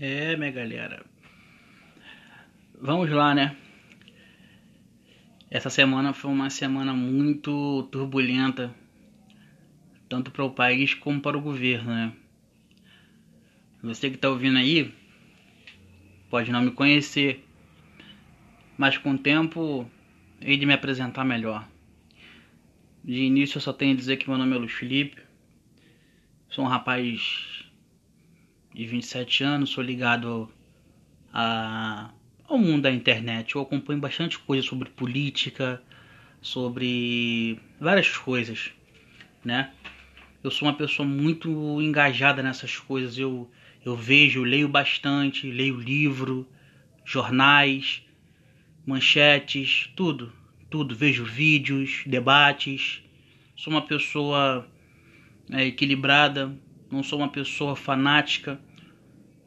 É, minha galera. Vamos lá, né? Essa semana foi uma semana muito turbulenta, tanto para o país como para o governo, né? Você que está ouvindo aí pode não me conhecer, mas com o tempo hei de me apresentar melhor. De início eu só tenho a dizer que meu nome é Luiz Felipe, sou um rapaz de 27 anos, sou ligado a, ao mundo da internet. Eu acompanho bastante coisa sobre política, sobre várias coisas, né? Eu sou uma pessoa muito engajada nessas coisas. Eu, eu vejo, leio bastante, leio livro, jornais, manchetes, tudo, tudo. Vejo vídeos, debates. Sou uma pessoa é, equilibrada, não sou uma pessoa fanática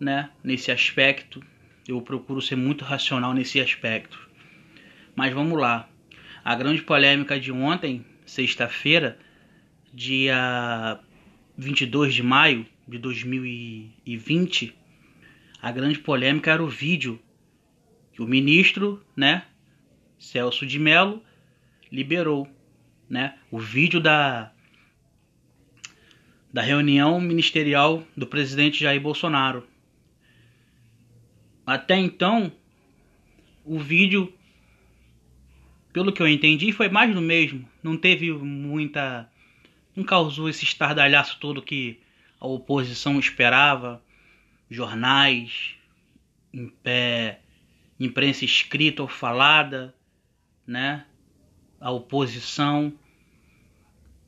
né, nesse aspecto. Eu procuro ser muito racional nesse aspecto. Mas vamos lá. A grande polêmica de ontem, sexta-feira, dia 22 de maio de 2020, a grande polêmica era o vídeo que o ministro, né, Celso de Mello, liberou, né, o vídeo da da reunião ministerial do presidente Jair Bolsonaro. Até então, o vídeo, pelo que eu entendi, foi mais do mesmo. Não teve muita. Não causou esse estardalhaço todo que a oposição esperava. Jornais, em pé, imprensa escrita ou falada, né? A oposição,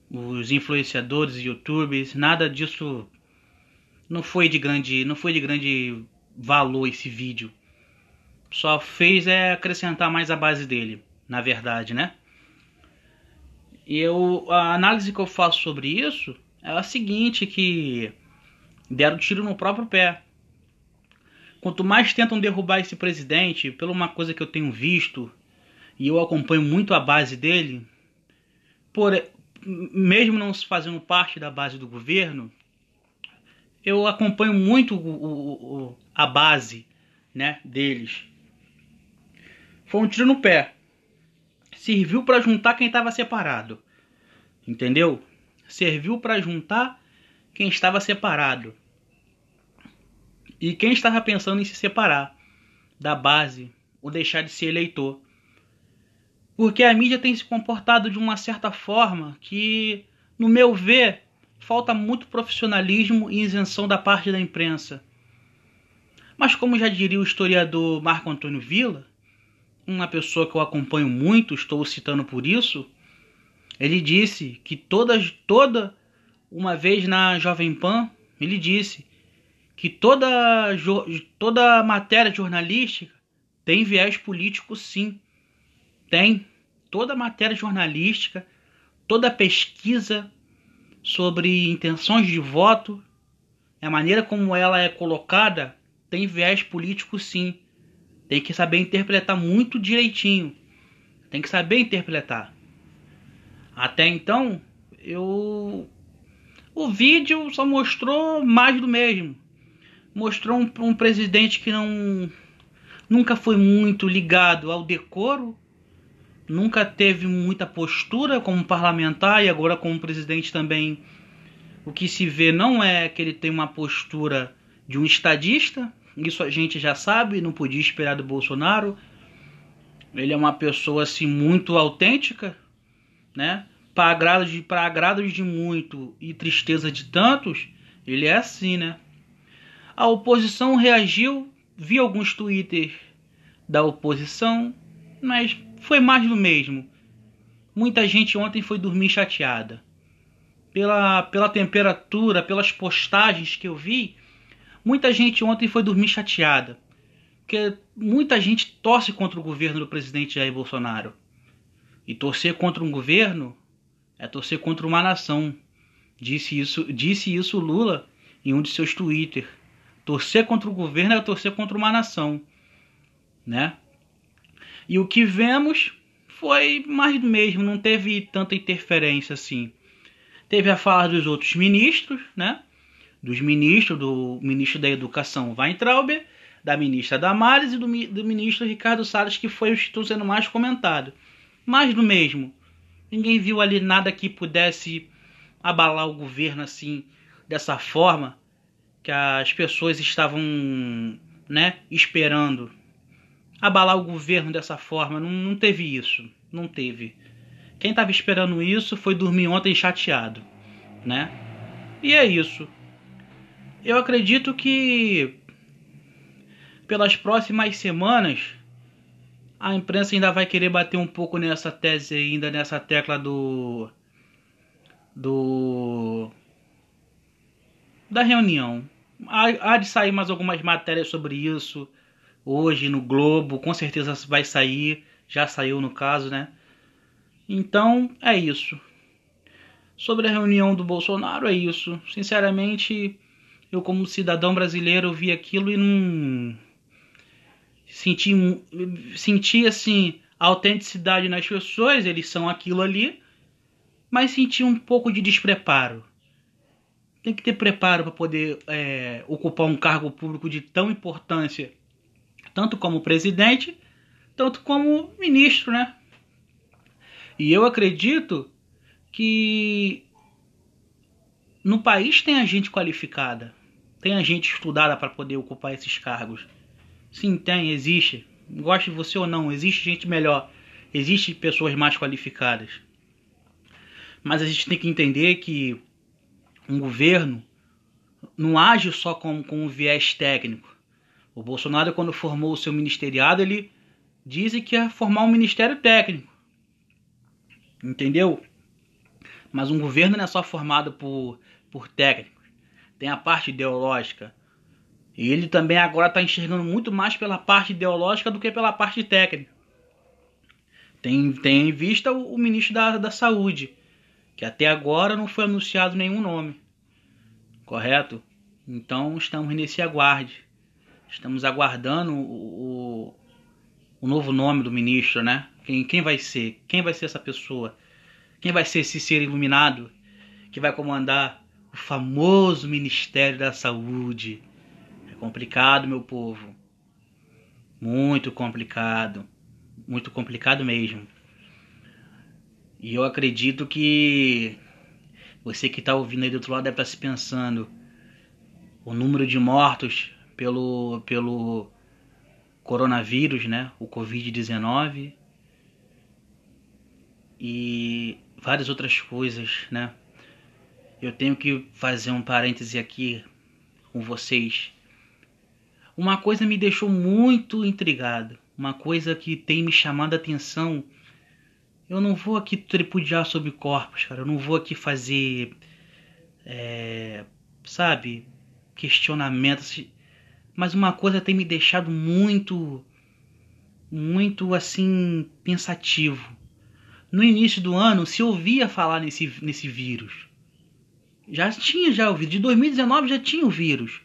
os influenciadores, youtubers, nada disso não foi de grande, não foi de grande valor esse vídeo. Só fez é acrescentar mais a base dele, na verdade, né? E eu, a análise que eu faço sobre isso é a seguinte, que deram tiro no próprio pé. Quanto mais tentam derrubar esse presidente, pela uma coisa que eu tenho visto, e eu acompanho muito a base dele, por, mesmo não fazendo parte da base do governo, eu acompanho muito o, o, a base né, deles. Foi um tiro no pé. Serviu para juntar quem estava separado. Entendeu? Serviu para juntar quem estava separado. E quem estava pensando em se separar da base ou deixar de ser eleitor. Porque a mídia tem se comportado de uma certa forma que, no meu ver, falta muito profissionalismo e isenção da parte da imprensa. Mas como já diria o historiador Marco Antônio Villa, uma pessoa que eu acompanho muito, estou citando por isso, ele disse que toda, toda uma vez na Jovem Pan, ele disse que toda, toda matéria jornalística tem viés político sim. Tem. Toda matéria jornalística, toda pesquisa sobre intenções de voto, a maneira como ela é colocada tem viés político sim. Tem que saber interpretar muito direitinho. Tem que saber interpretar. Até então, eu o vídeo só mostrou mais do mesmo. Mostrou um, um presidente que não nunca foi muito ligado ao decoro nunca teve muita postura como parlamentar e agora como presidente também o que se vê não é que ele tem uma postura de um estadista, isso a gente já sabe, não podia esperar do Bolsonaro. Ele é uma pessoa assim muito autêntica, né? Para agrado de para agrado de muito e tristeza de tantos, ele é assim, né? A oposição reagiu, vi alguns twitters da oposição, mas foi mais do mesmo. Muita gente ontem foi dormir chateada. Pela, pela temperatura, pelas postagens que eu vi, muita gente ontem foi dormir chateada. Porque muita gente torce contra o governo do presidente Jair Bolsonaro. E torcer contra um governo é torcer contra uma nação. Disse isso, disse isso Lula em um de seus Twitter. Torcer contra o governo é torcer contra uma nação, né? E o que vemos foi mais do mesmo, não teve tanta interferência assim. Teve a fala dos outros ministros, né? dos ministros, do ministro da Educação Weintraub, da ministra Damares e do, do ministro Ricardo Salles, que foi o que sendo mais comentado. Mais do mesmo. Ninguém viu ali nada que pudesse abalar o governo assim, dessa forma que as pessoas estavam, né, esperando. Abalar o governo dessa forma, não, não teve isso, não teve. Quem estava esperando isso foi dormir ontem chateado, né? E é isso. Eu acredito que pelas próximas semanas a imprensa ainda vai querer bater um pouco nessa tese ainda nessa tecla do do da reunião. Há, há de sair mais algumas matérias sobre isso hoje no Globo, com certeza vai sair, já saiu no caso, né? Então é isso. Sobre a reunião do Bolsonaro é isso. Sinceramente, eu como cidadão brasileiro vi aquilo e não senti senti assim a autenticidade nas pessoas, eles são aquilo ali, mas senti um pouco de despreparo. Tem que ter preparo para poder é, ocupar um cargo público de tão importância, tanto como presidente, tanto como ministro, né? E eu acredito que no país tem a gente qualificada, tem a gente estudada para poder ocupar esses cargos. Sim, tem, existe. Goste você ou não, existe gente melhor, existe pessoas mais qualificadas. Mas a gente tem que entender que um governo não age só com, com um viés técnico. O Bolsonaro, quando formou o seu ministeriado, ele disse que ia formar um ministério técnico. Entendeu? Mas um governo não é só formado por, por técnicos. Tem a parte ideológica. E ele também agora está enxergando muito mais pela parte ideológica do que pela parte técnica. Tem, tem em vista o, o ministro da, da Saúde, que até agora não foi anunciado nenhum nome. Correto? Então estamos nesse aguarde. Estamos aguardando o, o, novo nome do ministro, né? Quem, quem vai ser? Quem vai ser essa pessoa? Quem vai ser esse ser iluminado que vai comandar o famoso Ministério da Saúde? É complicado, meu povo. Muito complicado. Muito complicado mesmo. E eu acredito que você que está ouvindo aí do outro lado deve estar tá se pensando o número de mortos pelo, pelo coronavírus, né? O Covid-19 e várias outras coisas, né? Eu tenho que fazer um parêntese aqui com vocês. Uma coisa me deixou muito intrigado, uma coisa que tem me chamado a atenção. Eu não vou aqui tripudiar sobre corpos, cara. Eu não vou aqui fazer, é, sabe, questionamentos. Mas uma coisa tem me deixado muito, muito assim pensativo no início do ano se ouvia falar nesse, nesse vírus. Já tinha já o vírus. De 2019 já tinha o vírus.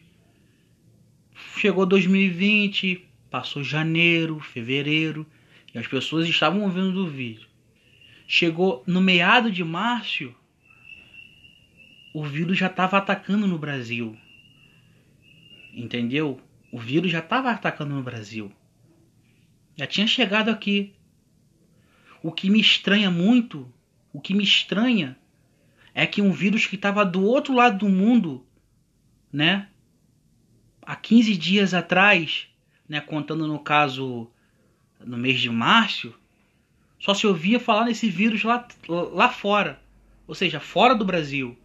Chegou 2020, passou janeiro, fevereiro, e as pessoas estavam ouvindo do vírus. Chegou no meado de março, o vírus já estava atacando no Brasil. Entendeu? O vírus já estava atacando no Brasil. Já tinha chegado aqui. O que me estranha muito, o que me estranha é que um vírus que estava do outro lado do mundo, né? Há 15 dias atrás, né, contando no caso no mês de março, só se ouvia falar nesse vírus lá, lá fora, ou seja, fora do Brasil.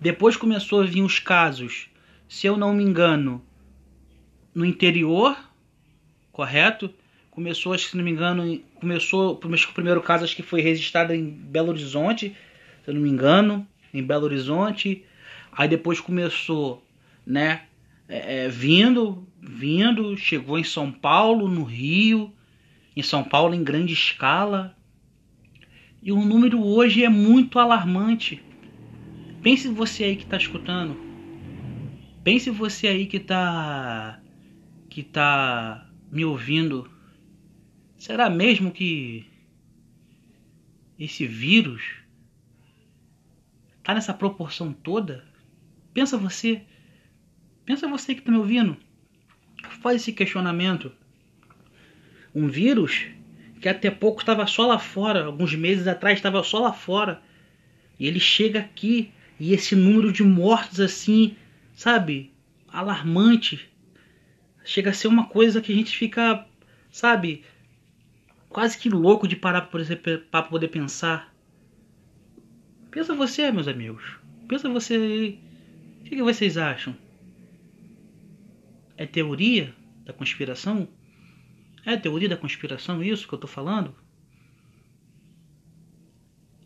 Depois começou a vir os casos, se eu não me engano, no interior, correto? Começou, se não me engano, começou, o primeiro caso acho que foi registrado em Belo Horizonte, se eu não me engano, em Belo Horizonte. Aí depois começou, né, é, é, vindo, vindo, chegou em São Paulo, no Rio, em São Paulo em grande escala. E o número hoje é muito alarmante. Pense você aí que está escutando. Pense você aí que está que tá me ouvindo Será mesmo que esse vírus está nessa proporção toda? Pensa você. Pensa você que está me ouvindo. Faz esse questionamento. Um vírus que até pouco estava só lá fora, alguns meses atrás estava só lá fora. E ele chega aqui e esse número de mortos assim, sabe, alarmante. Chega a ser uma coisa que a gente fica, sabe, quase que louco de parar para poder pensar. Pensa você, meus amigos. Pensa você aí. O que, vocês acham? É teoria da conspiração? É teoria da conspiração isso que eu tô falando?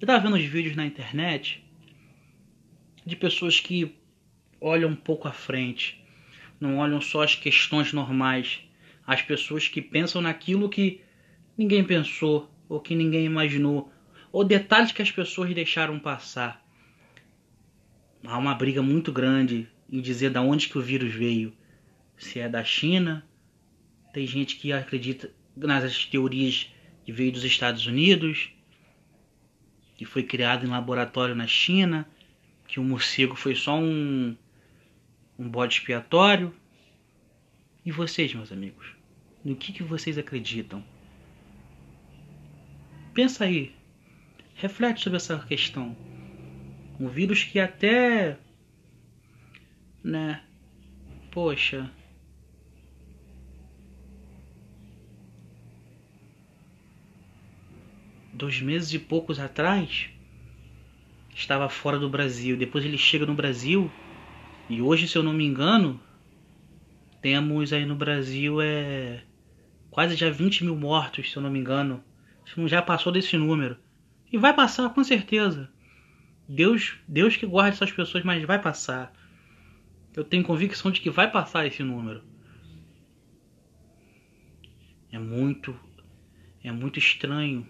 Eu tava vendo os vídeos na internet de pessoas que olham um pouco à frente, não olham só as questões normais, as pessoas que pensam naquilo que ninguém pensou ou que ninguém imaginou, ou detalhes que as pessoas deixaram passar. Há uma briga muito grande em dizer da onde que o vírus veio, se é da China, tem gente que acredita nas teorias que veio dos Estados Unidos, que foi criado em laboratório na China, que o morcego foi só um, um bode expiatório. E vocês, meus amigos? No que, que vocês acreditam? Pensa aí. Reflete sobre essa questão. Um vírus que até. Né? Poxa. dois meses e poucos atrás, estava fora do Brasil. Depois ele chega no Brasil e hoje, se eu não me engano, temos aí no Brasil é quase já 20 mil mortos, se eu não me engano. Já passou desse número. E vai passar com certeza. Deus, Deus que guarde essas pessoas, mas vai passar. Eu tenho convicção de que vai passar esse número. É muito é muito estranho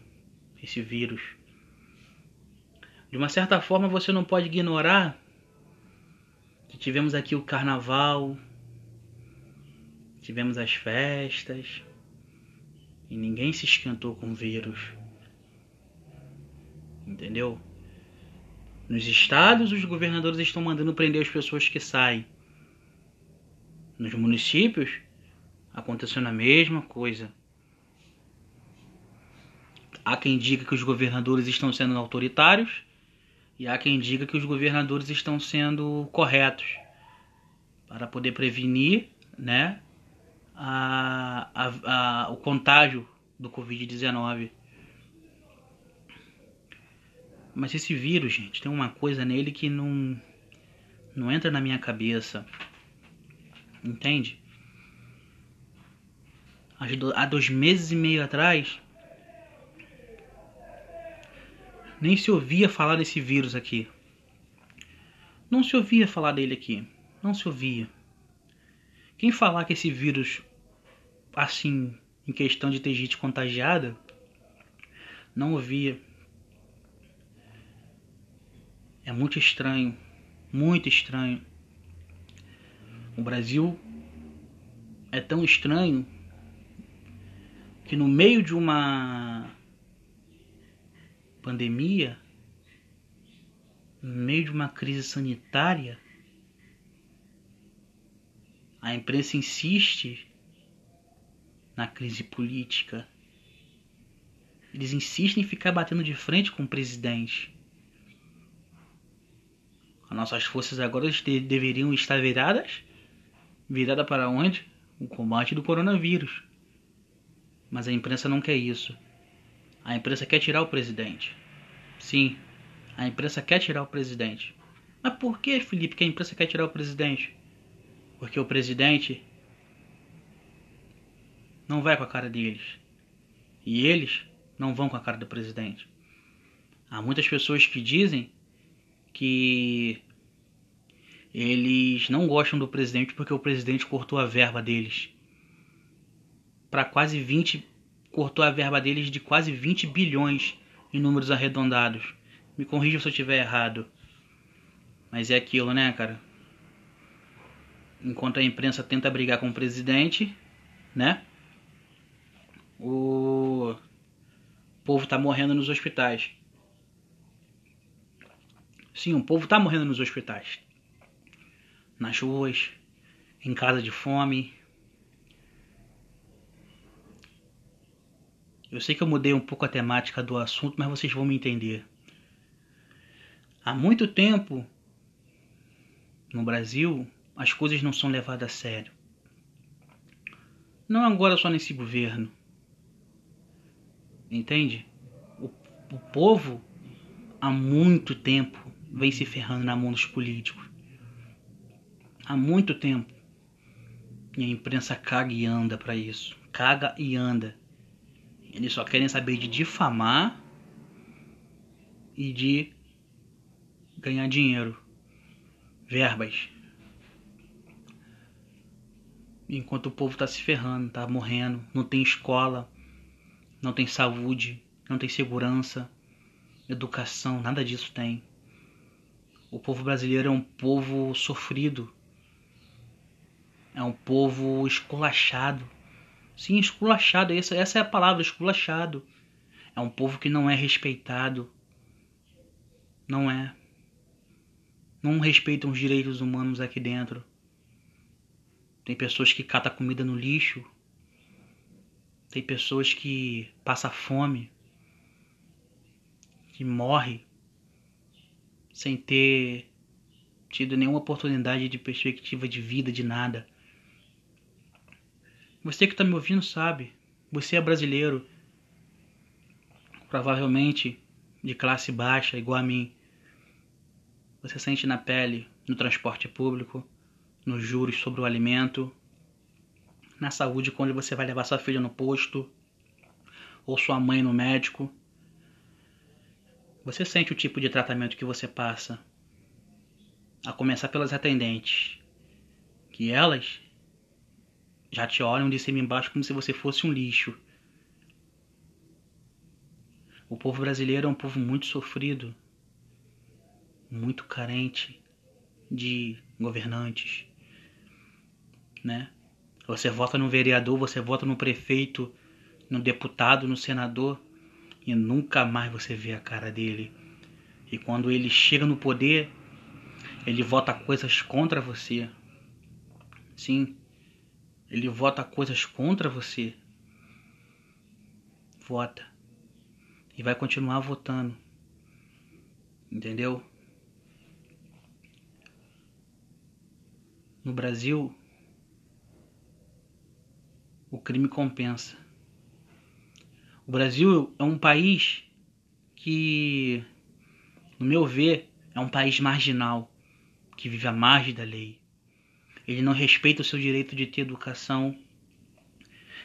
esse vírus. De uma certa forma, você não pode ignorar tivemos aqui o carnaval, tivemos as festas e ninguém se esquentou com vírus. Entendeu? Nos estados, os governadores estão mandando prender as pessoas que saem. Nos municípios, acontecendo a mesma coisa. Há quem diga que os governadores estão sendo autoritários e há quem diga que os governadores estão sendo corretos para poder prevenir né, a, a, a o contágio do Covid-19. Mas esse vírus, gente, tem uma coisa nele que não, não entra na minha cabeça. Entende? Há dois meses e meio atrás, Nem se ouvia falar desse vírus aqui. Não se ouvia falar dele aqui. Não se ouvia. Quem falar que esse vírus, assim, em questão de ter gente contagiada, não ouvia. É muito estranho. Muito estranho. O Brasil é tão estranho que no meio de uma pandemia, no meio de uma crise sanitária, a imprensa insiste na crise política. Eles insistem em ficar batendo de frente com o presidente. As nossas forças agora deveriam estar viradas. Virada para onde? O combate do coronavírus. Mas a imprensa não quer isso. A imprensa quer tirar o presidente. Sim, a imprensa quer tirar o presidente. Mas por que, Felipe, que a imprensa quer tirar o presidente? Porque o presidente não vai com a cara deles. E eles não vão com a cara do presidente. Há muitas pessoas que dizem que eles não gostam do presidente porque o presidente cortou a verba deles para quase 20 cortou a verba deles de quase 20 bilhões em números arredondados. Me corrija se eu estiver errado. Mas é aquilo, né, cara? Enquanto a imprensa tenta brigar com o presidente, né? O povo tá morrendo nos hospitais. Sim, o povo tá morrendo nos hospitais. nas ruas, em casa de fome. Eu sei que eu mudei um pouco a temática do assunto, mas vocês vão me entender. Há muito tempo no Brasil as coisas não são levadas a sério. Não agora só nesse governo. Entende? O, o povo há muito tempo vem se ferrando na mão dos políticos. Há muito tempo. E a imprensa caga e anda para isso. Caga e anda. Eles só querem saber de difamar e de ganhar dinheiro, verbas. Enquanto o povo está se ferrando, está morrendo, não tem escola, não tem saúde, não tem segurança, educação, nada disso tem. O povo brasileiro é um povo sofrido, é um povo esculachado. Sim, esculachado, essa, essa é a palavra, esculachado. É um povo que não é respeitado. Não é. Não respeitam os direitos humanos aqui dentro. Tem pessoas que catam comida no lixo. Tem pessoas que passam fome. Que morre sem ter tido nenhuma oportunidade de perspectiva de vida, de nada. Você que está me ouvindo sabe, você é brasileiro, provavelmente de classe baixa, igual a mim. Você sente na pele, no transporte público, nos juros sobre o alimento, na saúde quando você vai levar sua filha no posto ou sua mãe no médico. Você sente o tipo de tratamento que você passa, a começar pelas atendentes, que elas já te olham de cima embaixo como se você fosse um lixo. O povo brasileiro é um povo muito sofrido, muito carente de governantes, né? Você vota no vereador, você vota no prefeito, no deputado, no senador e nunca mais você vê a cara dele. E quando ele chega no poder, ele vota coisas contra você. Sim, ele vota coisas contra você. Vota. E vai continuar votando. Entendeu? No Brasil, o crime compensa. O Brasil é um país que, no meu ver, é um país marginal, que vive à margem da lei. Ele não respeita o seu direito de ter educação.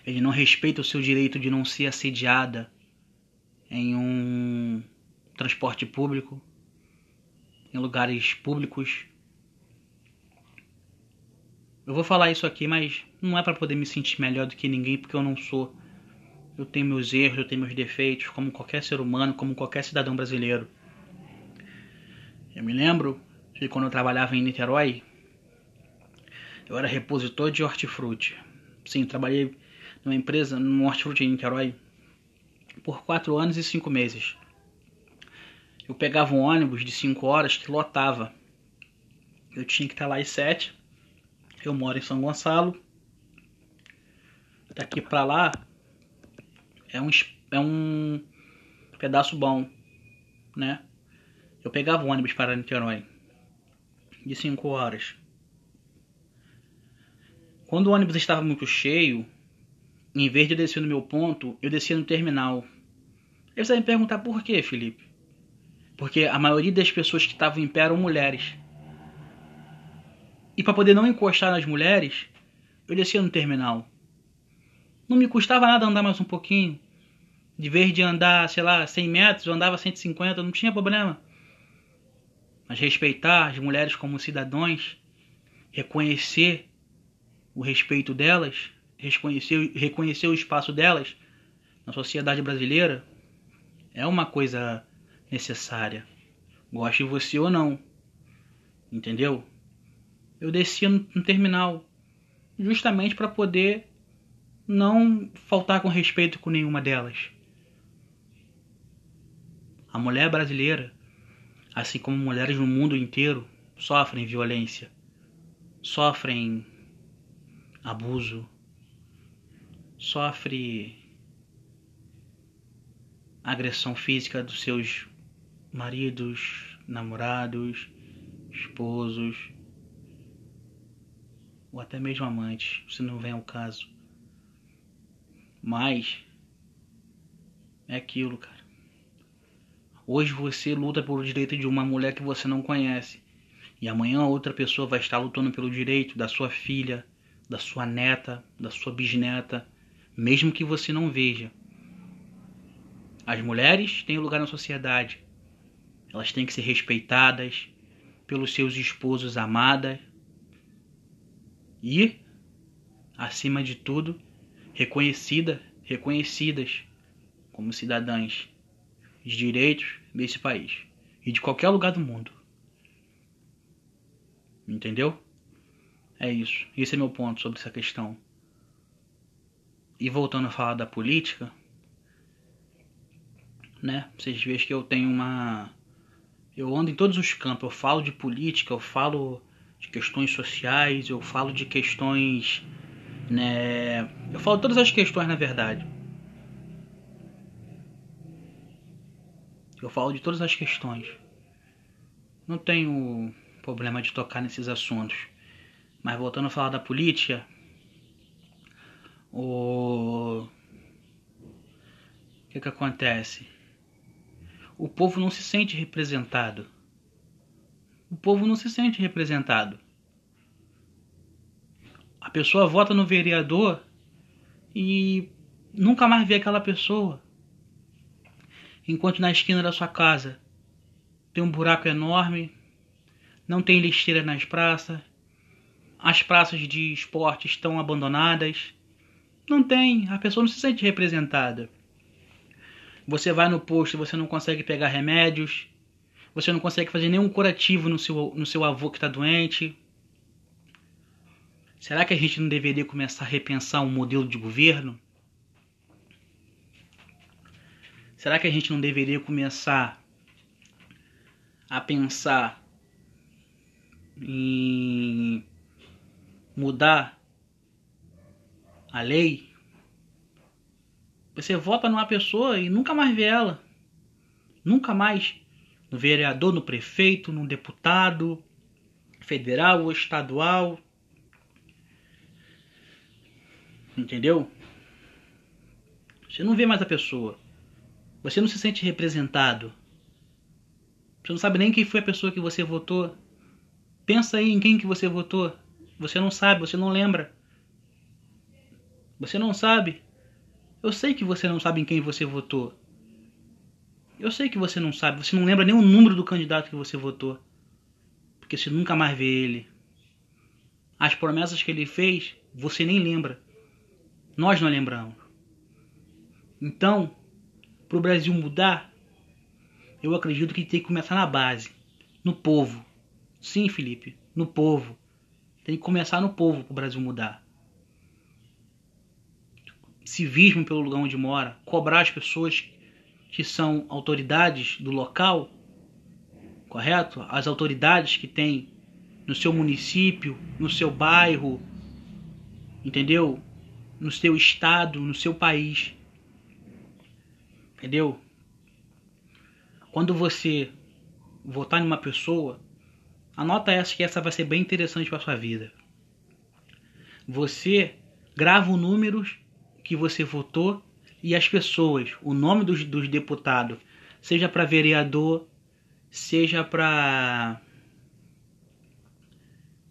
Ele não respeita o seu direito de não ser assediada em um transporte público, em lugares públicos. Eu vou falar isso aqui, mas não é para poder me sentir melhor do que ninguém, porque eu não sou. Eu tenho meus erros, eu tenho meus defeitos, como qualquer ser humano, como qualquer cidadão brasileiro. Eu me lembro que quando eu trabalhava em Niterói, eu era repositor de hortifruti. Sim, trabalhei numa empresa, num hortifruti em Niterói, por quatro anos e cinco meses. Eu pegava um ônibus de cinco horas que lotava. Eu tinha que estar lá às sete. Eu moro em São Gonçalo. Daqui para lá é um, é um pedaço bom, né? Eu pegava o ônibus para Niterói de 5 horas. Quando o ônibus estava muito cheio, em vez de descer no meu ponto, eu descia no terminal. Você vai me perguntar por quê, Felipe? Porque a maioria das pessoas que estavam em pé eram mulheres. E para poder não encostar nas mulheres, eu descia no terminal. Não me custava nada andar mais um pouquinho. De vez de andar, sei lá, 100 metros, eu andava 150, não tinha problema. Mas respeitar as mulheres como cidadãos, reconhecer o respeito delas, reconhecer, reconhecer o espaço delas na sociedade brasileira, é uma coisa necessária. Goste você ou não. Entendeu? Eu descia no, no terminal justamente para poder não faltar com respeito com nenhuma delas. A mulher brasileira, assim como mulheres no mundo inteiro, sofrem violência. sofrem abuso, sofre agressão física dos seus maridos, namorados, esposos ou até mesmo amantes, se não vem ao caso. Mas é aquilo, cara. Hoje você luta pelo direito de uma mulher que você não conhece. E amanhã outra pessoa vai estar lutando pelo direito da sua filha, da sua neta, da sua bisneta, mesmo que você não veja. As mulheres têm lugar na sociedade. Elas têm que ser respeitadas pelos seus esposos amadas e, acima de tudo, reconhecida, reconhecidas como cidadãs de direitos desse país e de qualquer lugar do mundo. Entendeu? É isso. Esse é meu ponto sobre essa questão. E voltando a falar da política, né? Vocês veem que eu tenho uma. Eu ando em todos os campos. Eu falo de política, eu falo de questões sociais, eu falo de questões. Né? Eu falo todas as questões, na verdade. Eu falo de todas as questões. Não tenho problema de tocar nesses assuntos. Mas voltando a falar da política, o, que que acontece? O povo não se sente representado. O povo não se sente representado. A pessoa vota no vereador e nunca mais vê aquela pessoa. Enquanto na esquina da sua casa tem um buraco enorme, não tem lixeira nas praças, as praças de esporte estão abandonadas. Não tem, a pessoa não se sente representada. Você vai no posto, você não consegue pegar remédios, você não consegue fazer nenhum curativo no seu, no seu avô que está doente. Será que a gente não deveria começar a repensar um modelo de governo? Será que a gente não deveria começar a pensar em mudar a lei, você vota numa pessoa e nunca mais vê ela. Nunca mais. No vereador, no prefeito, no deputado, federal ou estadual. Entendeu? Você não vê mais a pessoa. Você não se sente representado. Você não sabe nem quem foi a pessoa que você votou. Pensa aí em quem que você votou. Você não sabe, você não lembra. Você não sabe. Eu sei que você não sabe em quem você votou. Eu sei que você não sabe. Você não lembra nem o número do candidato que você votou. Porque você nunca mais vê ele. As promessas que ele fez, você nem lembra. Nós não lembramos. Então, para o Brasil mudar, eu acredito que tem que começar na base, no povo. Sim, Felipe, no povo. Tem que começar no povo para o Brasil mudar. Civismo pelo lugar onde mora, cobrar as pessoas que são autoridades do local, correto? As autoridades que tem no seu município, no seu bairro, entendeu? No seu estado, no seu país. Entendeu? Quando você votar em uma pessoa, Anota essa que essa vai ser bem interessante para sua vida. Você grava os números que você votou e as pessoas, o nome dos, dos deputados, seja para vereador, seja para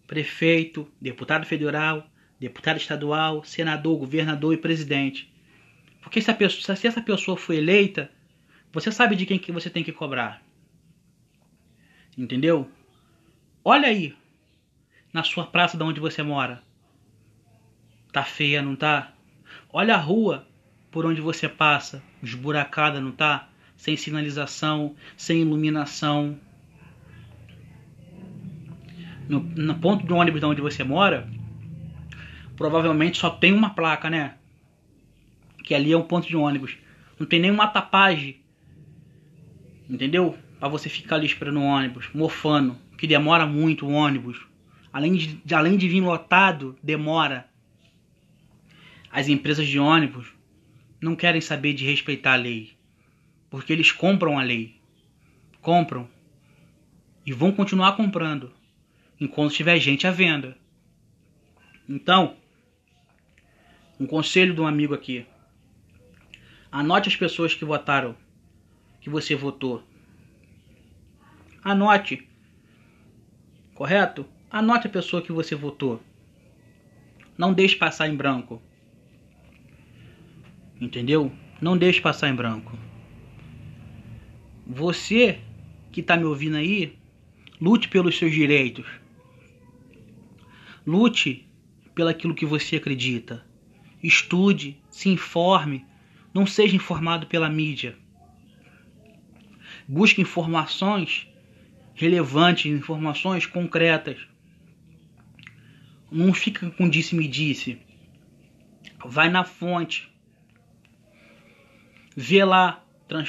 prefeito, deputado federal, deputado estadual, senador, governador e presidente. Porque se, pessoa, se essa pessoa foi eleita, você sabe de quem que você tem que cobrar. Entendeu? Olha aí, na sua praça de onde você mora. Tá feia, não tá? Olha a rua por onde você passa, esburacada, não tá? Sem sinalização, sem iluminação. No, no ponto de ônibus de onde você mora, provavelmente só tem uma placa, né? Que ali é um ponto de ônibus. Não tem nenhuma tapagem. Entendeu? Para você ficar ali esperando o ônibus, mofando que demora muito o ônibus, além de, além de vir lotado, demora. As empresas de ônibus não querem saber de respeitar a lei, porque eles compram a lei. Compram e vão continuar comprando enquanto tiver gente à venda. Então, um conselho de um amigo aqui. Anote as pessoas que votaram, que você votou. Anote. Correto? Anote a pessoa que você votou. Não deixe passar em branco. Entendeu? Não deixe passar em branco. Você que está me ouvindo aí, lute pelos seus direitos. Lute pelaquilo que você acredita. Estude, se informe, não seja informado pela mídia. Busque informações relevantes, informações concretas. Não fica com disse-me-disse. Vai na fonte. Vê lá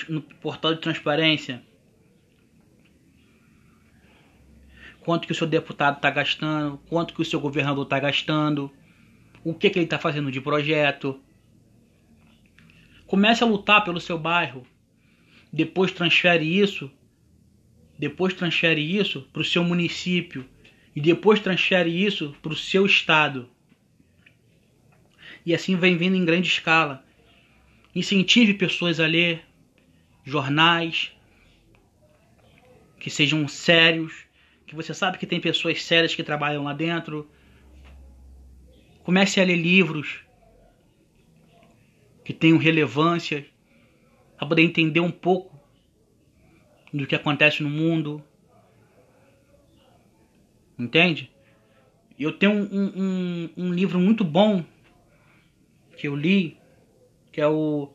no portal de transparência quanto que o seu deputado está gastando, quanto que o seu governador está gastando, o que, que ele está fazendo de projeto. Comece a lutar pelo seu bairro. Depois transfere isso. Depois transfere isso para o seu município. E depois transfere isso para o seu estado. E assim vem vindo em grande escala. Incentive pessoas a ler jornais que sejam sérios, que você sabe que tem pessoas sérias que trabalham lá dentro. Comece a ler livros que tenham relevância para poder entender um pouco do que acontece no mundo. Entende? Eu tenho um, um, um livro muito bom que eu li, que é o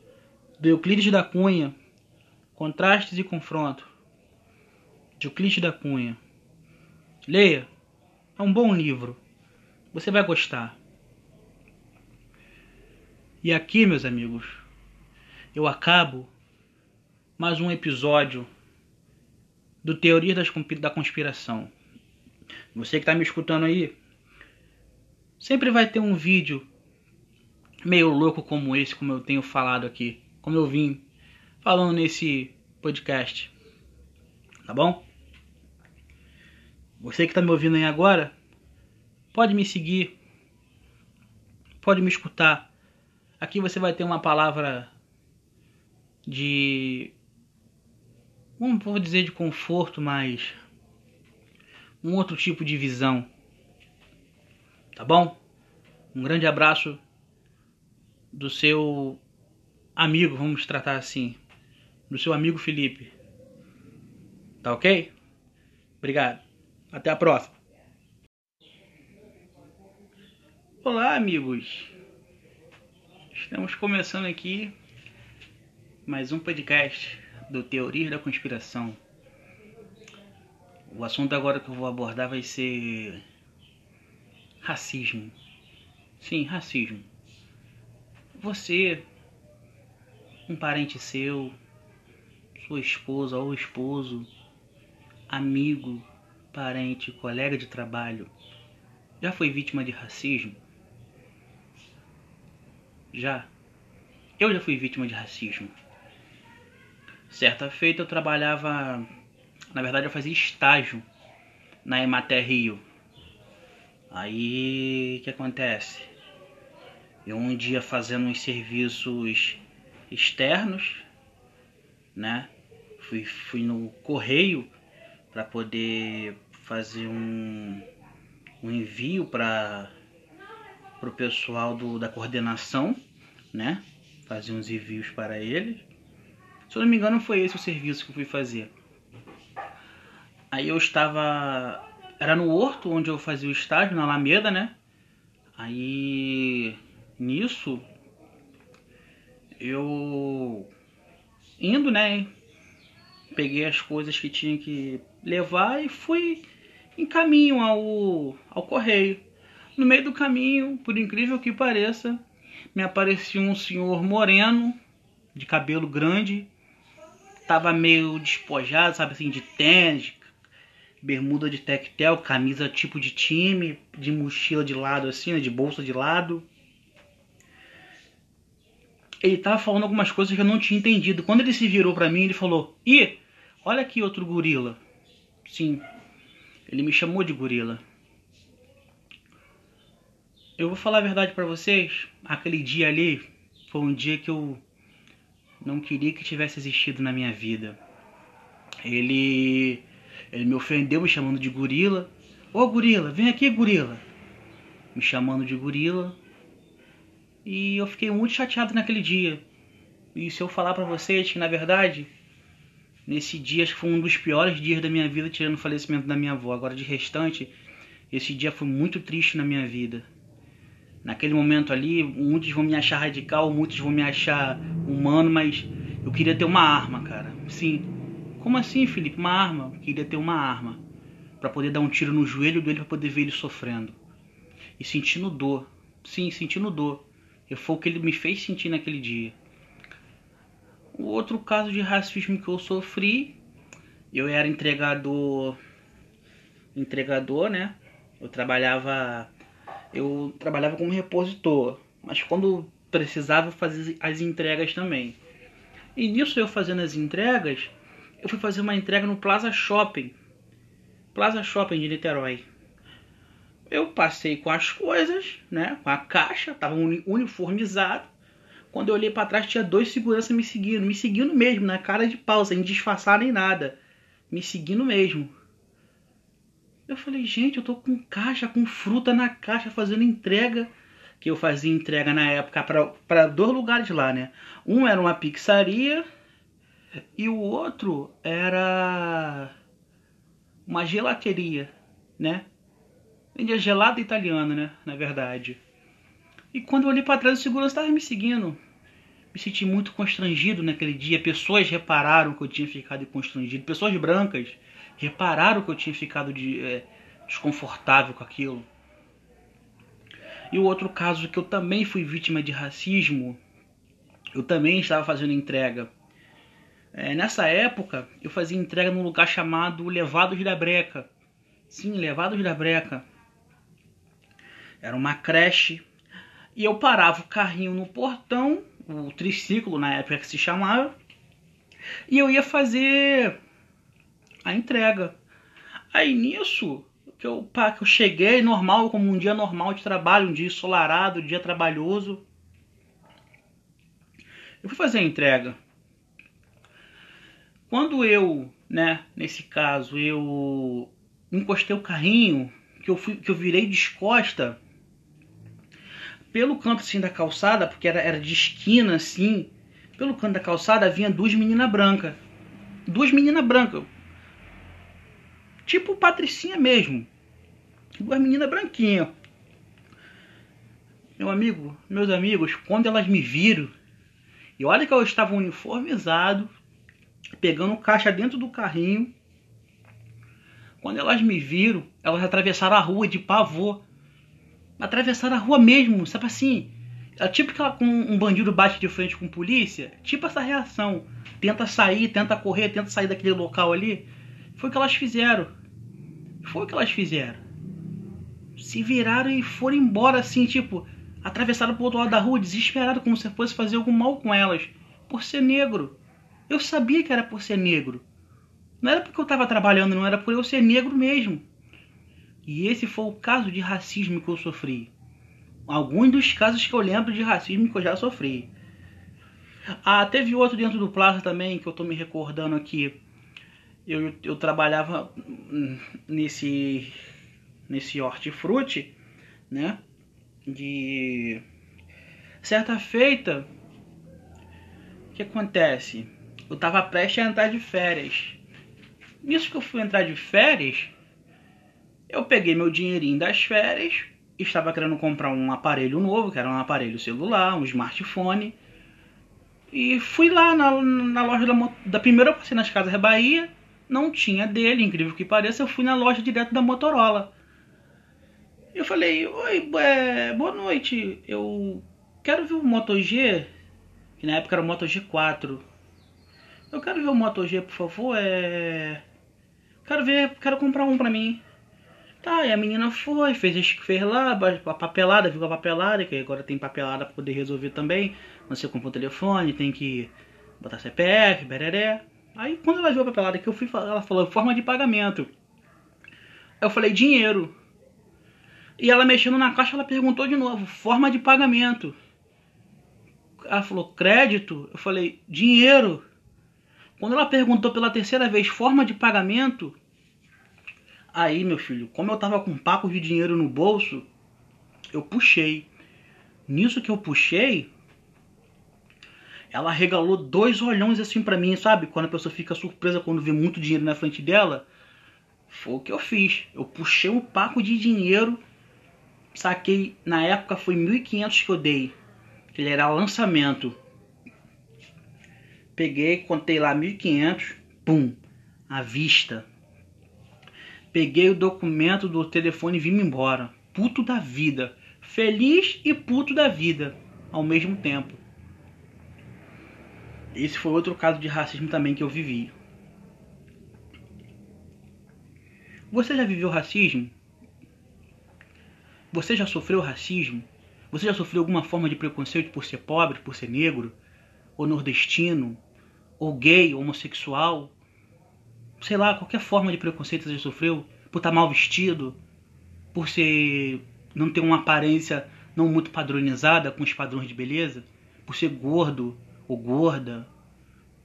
do Euclides da Cunha, Contrastes e Confronto, de Euclides da Cunha. Leia. É um bom livro. Você vai gostar. E aqui, meus amigos, eu acabo mais um episódio do Teoria da Conspiração. Você que está me escutando aí, sempre vai ter um vídeo meio louco como esse, como eu tenho falado aqui, como eu vim falando nesse podcast. Tá bom? Você que está me ouvindo aí agora, pode me seguir, pode me escutar. Aqui você vai ter uma palavra de. Não vou dizer de conforto, mas. Um outro tipo de visão. Tá bom? Um grande abraço do seu amigo, vamos tratar assim. Do seu amigo Felipe. Tá ok? Obrigado. Até a próxima. Olá, amigos. Estamos começando aqui mais um podcast do Teorias da Conspiração. O assunto agora que eu vou abordar vai ser racismo. Sim, racismo. Você, um parente seu, sua esposa ou esposo, amigo, parente, colega de trabalho já foi vítima de racismo? Já. Eu já fui vítima de racismo. Certa feita eu trabalhava, na verdade eu fazia estágio na Emater Rio. Aí o que acontece? Eu um dia fazendo uns serviços externos, né? Fui, fui no correio para poder fazer um, um envio para o pessoal do, da coordenação, né? Fazer uns envios para eles. Se eu não me engano, foi esse o serviço que eu fui fazer. Aí eu estava. Era no Horto, onde eu fazia o estágio, na Alameda, né? Aí. Nisso. Eu. Indo, né? Peguei as coisas que tinha que levar e fui em caminho ao, ao correio. No meio do caminho, por incrível que pareça, me apareceu um senhor moreno, de cabelo grande, tava meio despojado, sabe assim, de tênis, bermuda de tectel, camisa tipo de time, de mochila de lado assim, né, de bolsa de lado. Ele tava falando algumas coisas que eu não tinha entendido. Quando ele se virou para mim, ele falou: "Ih, olha aqui outro gorila". Sim. Ele me chamou de gorila. Eu vou falar a verdade para vocês, aquele dia ali foi um dia que eu não queria que tivesse existido na minha vida. Ele ele me ofendeu me chamando de gorila. Ô gorila, vem aqui, gorila. Me chamando de gorila. E eu fiquei muito chateado naquele dia. E se eu falar para vocês que na verdade nesse dia acho que foi um dos piores dias da minha vida, tirando o falecimento da minha avó. Agora de restante, esse dia foi muito triste na minha vida. Naquele momento ali, muitos vão me achar radical, muitos vão me achar humano, mas eu queria ter uma arma, cara. Sim, como assim, Felipe? Uma arma? Queria ter uma arma para poder dar um tiro no joelho dele para poder ver ele sofrendo e sentindo dor. Sim, sentindo dor. E foi o que ele me fez sentir naquele dia. O outro caso de racismo que eu sofri, eu era entregador, entregador, né? Eu trabalhava, eu trabalhava como repositor, mas quando precisava fazer as entregas também. E nisso eu fazendo as entregas, eu fui fazer uma entrega no Plaza Shopping. Plaza Shopping de Niterói. Eu passei com as coisas, né? Com a caixa, tava uniformizado. Quando eu olhei para trás, tinha dois seguranças me seguindo, me seguindo mesmo, na cara de pau, sem disfarçar nem nada. Me seguindo mesmo. Eu falei, gente, eu tô com caixa, com fruta na caixa, fazendo entrega. Que eu fazia entrega na época para dois lugares lá, né? Um era uma pizzaria e o outro era uma gelateria, né? Vendia gelado italiano, né? Na verdade. E quando eu olhei para trás, o segurança estava me seguindo. Me senti muito constrangido naquele dia. Pessoas repararam que eu tinha ficado constrangido. Pessoas brancas repararam que eu tinha ficado de, é, desconfortável com aquilo. E o outro caso que eu também fui vítima de racismo, eu também estava fazendo entrega é, nessa época, eu fazia entrega num lugar chamado Levados da Breca. Sim, Levados da Breca. Era uma creche. E eu parava o carrinho no portão, o triciclo na época que se chamava, e eu ia fazer a entrega. Aí nisso, que eu, pá, que eu cheguei normal, como um dia normal de trabalho, um dia ensolarado, um dia trabalhoso. Eu fui fazer a entrega. Quando eu, né, nesse caso, eu encostei o carrinho, que eu, fui, que eu virei descosta pelo canto assim da calçada, porque era, era de esquina assim, pelo canto da calçada vinha duas meninas brancas. Duas meninas brancas. Tipo patricinha mesmo. Duas meninas branquinhas. Meu amigo, meus amigos, quando elas me viram, e olha que eu estava uniformizado, pegando caixa dentro do carrinho. Quando elas me viram, elas atravessaram a rua de pavor. Atravessaram a rua mesmo, sabe assim? É tipo que um bandido bate de frente com polícia, tipo essa reação. Tenta sair, tenta correr, tenta sair daquele local ali. Foi o que elas fizeram. Foi o que elas fizeram. Se viraram e foram embora assim, tipo, atravessaram pro outro lado da rua, desesperado, como se fosse fazer algum mal com elas, por ser negro. Eu sabia que era por ser negro. Não era porque eu estava trabalhando, não era por eu ser negro mesmo. E esse foi o caso de racismo que eu sofri. Alguns dos casos que eu lembro de racismo que eu já sofri. Ah, teve outro dentro do Plaza também que eu estou me recordando aqui. Eu, eu trabalhava nesse nesse hortifruti, né? De certa feita, o que acontece? eu estava prestes a entrar de férias. Nisso que eu fui entrar de férias, eu peguei meu dinheirinho das férias, estava querendo comprar um aparelho novo, que era um aparelho celular, um smartphone. E fui lá na, na loja da, da primeira eu passei nas Casas Bahia, não tinha dele, incrível que pareça, eu fui na loja direto da Motorola. Eu falei, oi, é, boa noite, eu quero ver o Moto G, que na época era o Moto G4. Eu quero ver o Moto G, por favor. É. Quero ver, quero comprar um pra mim. Tá, e a menina foi, fez, fez lá a papelada, viu a papelada, que agora tem papelada pra poder resolver também. Você compra um telefone, tem que botar CPF, bereré. Aí quando ela viu a papelada que eu fui, ela falou forma de pagamento. Eu falei dinheiro. E ela mexendo na caixa, ela perguntou de novo, forma de pagamento. Ela falou crédito. Eu falei dinheiro. Quando ela perguntou pela terceira vez forma de pagamento, Aí, meu filho, como eu tava com um de dinheiro no bolso, eu puxei. Nisso que eu puxei, ela regalou dois olhões assim para mim, sabe? Quando a pessoa fica surpresa quando vê muito dinheiro na frente dela. Foi o que eu fiz. Eu puxei um paco de dinheiro, saquei, na época foi 1.500 que eu dei. Que era lançamento. Peguei, contei lá 1.500, pum, à vista. Peguei o documento do telefone e vim embora. Puto da vida. Feliz e puto da vida ao mesmo tempo. Esse foi outro caso de racismo também que eu vivi. Você já viveu racismo? Você já sofreu racismo? Você já sofreu alguma forma de preconceito por ser pobre, por ser negro, ou nordestino, ou gay, homossexual, sei lá, qualquer forma de preconceito você sofreu, por estar tá mal vestido, por ser não ter uma aparência não muito padronizada com os padrões de beleza, por ser gordo ou gorda,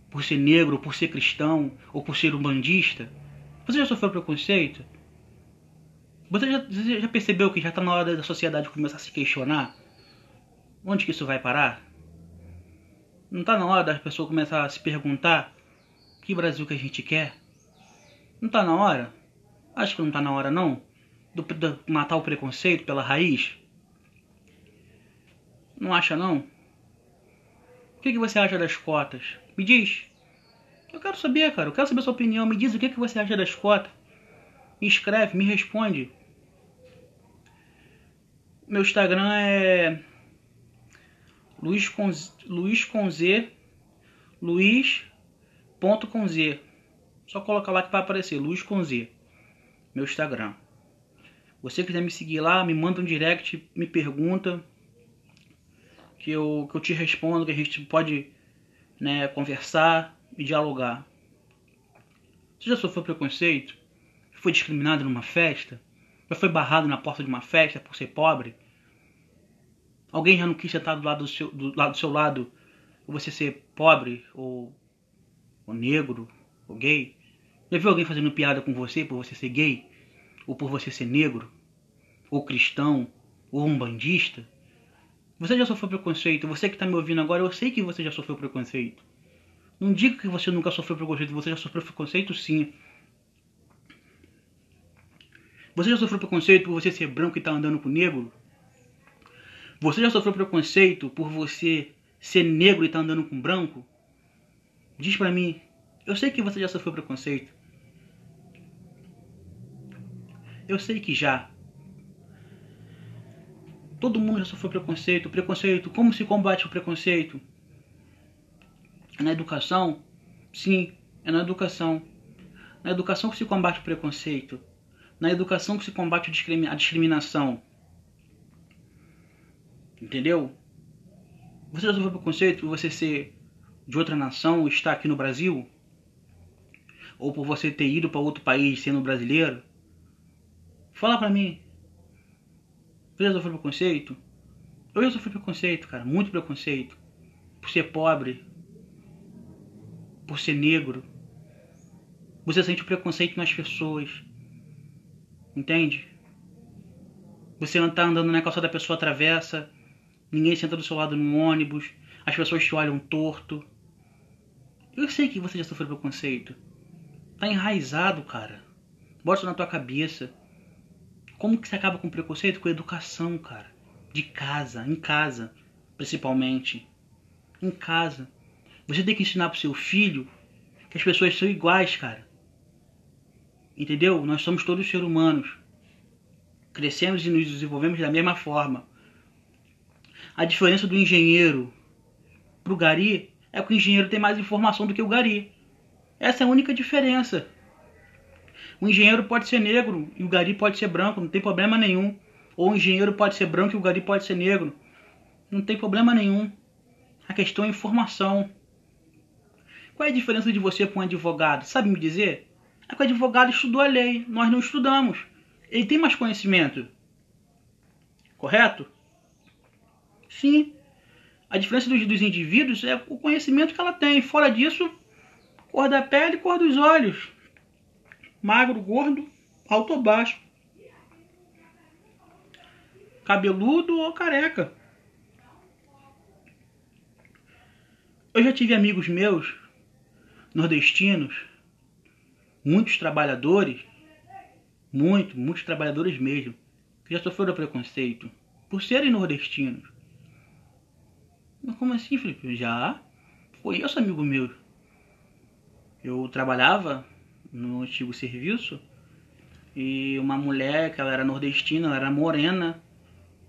por ser negro, por ser cristão ou por ser umbandista. Você já sofreu preconceito? Você já, você já percebeu que já está na hora da sociedade começar a se questionar? Onde que isso vai parar? Não está na hora das pessoas começar a se perguntar que Brasil que a gente quer? Não tá na hora? Acho que não tá na hora não. Do, do matar o preconceito pela raiz? Não acha não? O que, que você acha das cotas? Me diz. Eu quero saber, cara. Eu quero saber a sua opinião. Me diz o que, que você acha das cotas. Me escreve, me responde. Meu Instagram é Luiz com, Luiz com Z Luiz.com.z só colocar lá que vai aparecer, Luz com Z, meu Instagram. Você quiser me seguir lá, me manda um direct, me pergunta, que eu, que eu te respondo, que a gente pode né, conversar e dialogar. Você já sofreu preconceito? Foi discriminado numa festa? Já foi barrado na porta de uma festa por ser pobre? Alguém já não quis sentar do lado do seu, do lado do seu lado você ser pobre ou, ou negro ou gay? Já viu alguém fazendo piada com você por você ser gay? Ou por você ser negro? Ou cristão? Ou um bandista? Você já sofreu preconceito? Você que está me ouvindo agora, eu sei que você já sofreu preconceito. Não diga que você nunca sofreu preconceito, você já sofreu preconceito sim. Você já sofreu preconceito por você ser branco e estar tá andando com negro? Você já sofreu preconceito por você ser negro e estar tá andando com branco? Diz pra mim. Eu sei que você já sofreu preconceito. Eu sei que já. Todo mundo já sofreu preconceito. Preconceito, como se combate o preconceito? Na educação? Sim, é na educação. Na educação que se combate o preconceito. Na educação que se combate a discriminação. Entendeu? Você já sofreu preconceito por você ser de outra nação e estar aqui no Brasil? Ou por você ter ido para outro país sendo brasileiro? Fala pra mim. Você já sofreu preconceito? Eu já sofri preconceito, cara. Muito preconceito. Por ser pobre. Por ser negro. Você sente preconceito nas pessoas. Entende? Você não tá andando na calçada, a pessoa atravessa. Ninguém senta do seu lado no ônibus. As pessoas te olham torto. Eu sei que você já sofreu preconceito. Tá enraizado, cara. Bota na tua cabeça. Como que você acaba com preconceito? Com educação, cara. De casa, em casa, principalmente. Em casa. Você tem que ensinar pro seu filho que as pessoas são iguais, cara. Entendeu? Nós somos todos seres humanos. Crescemos e nos desenvolvemos da mesma forma. A diferença do engenheiro pro gari é que o engenheiro tem mais informação do que o gari. Essa é a única diferença. O engenheiro pode ser negro e o gari pode ser branco, não tem problema nenhum. Ou o engenheiro pode ser branco e o gari pode ser negro. Não tem problema nenhum. A questão é informação. Qual é a diferença de você com um advogado? Sabe me dizer? É que o advogado estudou a lei, nós não estudamos. Ele tem mais conhecimento. Correto? Sim. A diferença dos, dos indivíduos é o conhecimento que ela tem. Fora disso, cor da pele, cor dos olhos. Magro, gordo, alto ou baixo. Cabeludo ou careca. Eu já tive amigos meus, nordestinos, muitos trabalhadores, muito, muitos trabalhadores mesmo, que já sofreram preconceito por serem nordestinos. Mas como assim, Felipe? Já conheço amigo meu. Eu trabalhava no antigo serviço e uma mulher que ela era nordestina, ela era morena.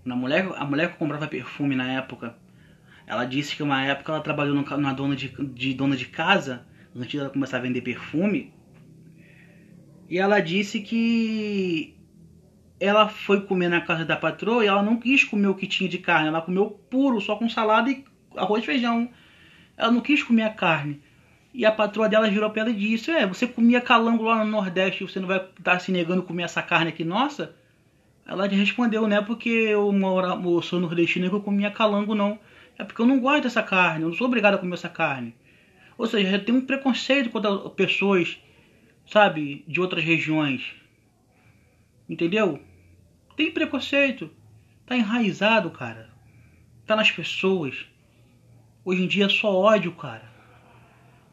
Uma mulher, a mulher que comprava perfume na época, ela disse que uma época ela trabalhou na dona de, de dona de casa, antes de ela começar a vender perfume. E ela disse que ela foi comer na casa da patroa e ela não quis comer o que tinha de carne. Ela comeu puro, só com salada e arroz e feijão. Ela não quis comer a carne. E a patroa dela virou pra ela e disse: É, você comia calango lá no Nordeste e você não vai estar tá se negando a comer essa carne aqui, nossa? Ela respondeu: Não é porque eu, moro, eu sou nordestino que eu comia calango, não. É porque eu não gosto dessa carne, eu não sou obrigado a comer essa carne. Ou seja, tem um preconceito contra pessoas, sabe, de outras regiões. Entendeu? Tem preconceito. Tá enraizado, cara. Tá nas pessoas. Hoje em dia é só ódio, cara.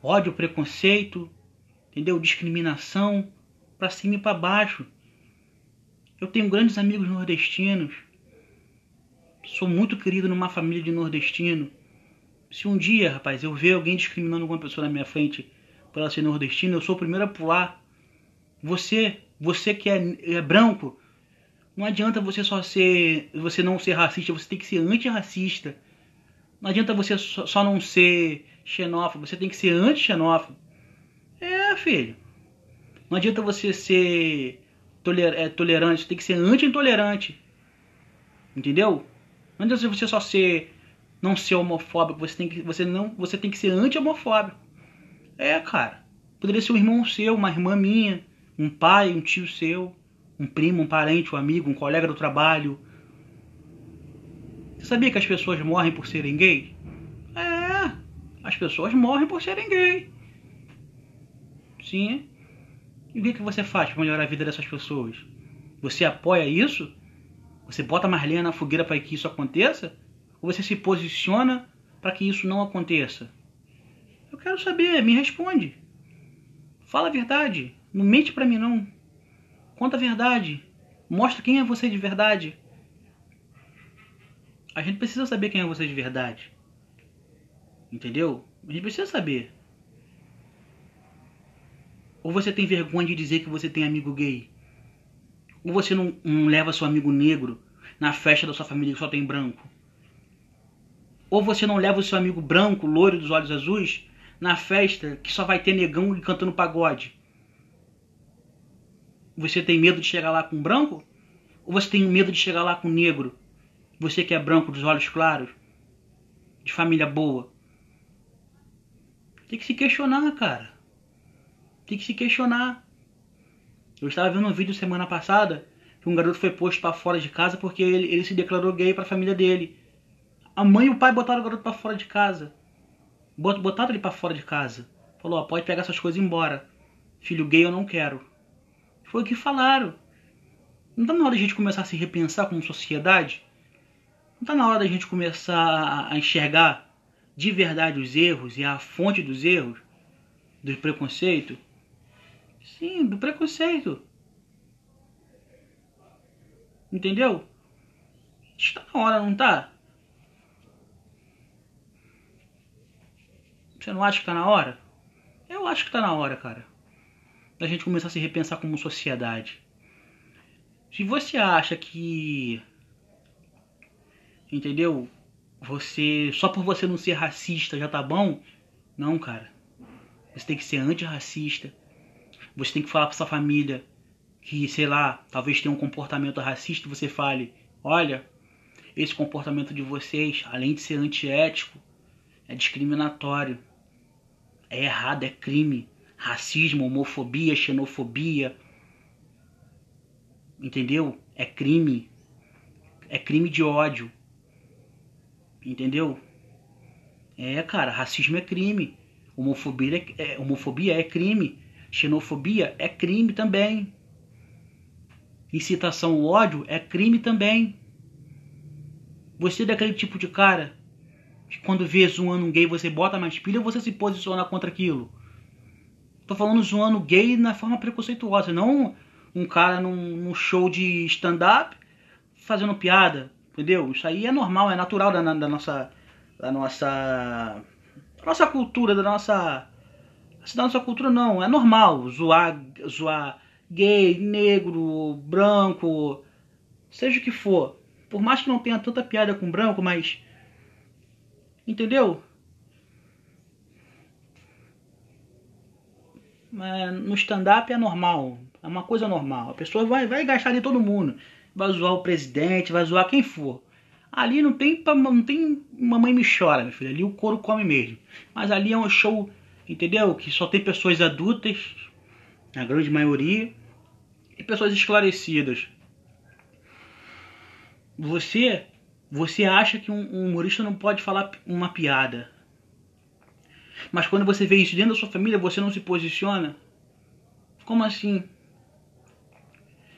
Ódio, preconceito, entendeu? Discriminação, pra cima e pra baixo. Eu tenho grandes amigos nordestinos Sou muito querido numa família de nordestino. Se um dia, rapaz, eu ver alguém discriminando alguma pessoa na minha frente por ela ser nordestina, eu sou o primeiro a pular. Você, você que é, é branco, não adianta você só ser, você não ser racista, você tem que ser antirracista. Não adianta você só, só não ser xenófobo, você tem que ser anti-xenófobo. É, filho. Não adianta você ser é, tolerante, você tem que ser anti-intolerante. Entendeu? Não adianta você só ser não ser homofóbico, você tem que você não, você tem que ser anti-homofóbico. É, cara. Poderia ser um irmão seu, uma irmã minha, um pai, um tio seu, um primo, um parente, um amigo, um colega do trabalho. Você sabia que as pessoas morrem por serem gay? É, as pessoas morrem por serem gay. Sim. E o que, que você faz para melhorar a vida dessas pessoas? Você apoia isso? Você bota mais lenha na fogueira para que isso aconteça? Ou você se posiciona para que isso não aconteça? Eu quero saber, me responde. Fala a verdade. Não mente para mim não. Conta a verdade. Mostra quem é você de verdade. A gente precisa saber quem é você de verdade. Entendeu? A gente precisa saber. Ou você tem vergonha de dizer que você tem amigo gay? Ou você não, não leva seu amigo negro na festa da sua família que só tem branco? Ou você não leva o seu amigo branco, loiro dos olhos azuis, na festa que só vai ter negão cantando pagode? Você tem medo de chegar lá com branco? Ou você tem medo de chegar lá com negro? Você que é branco dos olhos claros, de família boa. Tem que se questionar, cara. Tem que se questionar. Eu estava vendo um vídeo semana passada que um garoto foi posto para fora de casa porque ele, ele se declarou gay para a família dele. A mãe e o pai botaram o garoto para fora de casa. Botaram ele para fora de casa. Falou: pode pegar essas coisas e ir embora. Filho gay eu não quero. Foi o que falaram. Não está na hora de a gente começar a se repensar como sociedade? Não está na hora da gente começar a enxergar de verdade os erros e a fonte dos erros, do preconceito? Sim, do preconceito. Entendeu? Está na hora, não tá? Você não acha que tá na hora? Eu acho que tá na hora, cara. Da gente começar a se repensar como sociedade. Se você acha que. Entendeu? Você. Só por você não ser racista já tá bom? Não, cara. Você tem que ser antirracista Você tem que falar para sua família que, sei lá, talvez tenha um comportamento racista, você fale: olha, esse comportamento de vocês, além de ser antiético, é discriminatório, é errado, é crime. Racismo, homofobia, xenofobia. Entendeu? É crime. É crime de ódio. Entendeu? É, cara, racismo é crime. Homofobia é, é, homofobia é crime. Xenofobia é crime também. Incitação ao ódio é crime também. Você é daquele tipo de cara que quando vê zoando um gay você bota mais pilha ou você se posiciona contra aquilo? Tô falando zoando gay na forma preconceituosa, não um cara num, num show de stand-up fazendo piada, entendeu? Isso aí é normal, é natural da, da nossa da nossa da nossa cultura, da nossa da nossa cultura não, é normal zoar zoar gay, negro, branco, seja o que for. Por mais que não tenha tanta piada com branco, mas entendeu? no stand-up é normal, é uma coisa normal. A pessoa vai, vai gastar de todo mundo, vai zoar o presidente, vai zoar quem for. Ali não tem, não tem mamãe me chora, meu filho. Ali o couro come mesmo. Mas ali é um show, entendeu? Que só tem pessoas adultas, na grande maioria, e pessoas esclarecidas. Você, você acha que um humorista não pode falar uma piada? Mas quando você vê isso dentro da sua família, você não se posiciona? Como assim?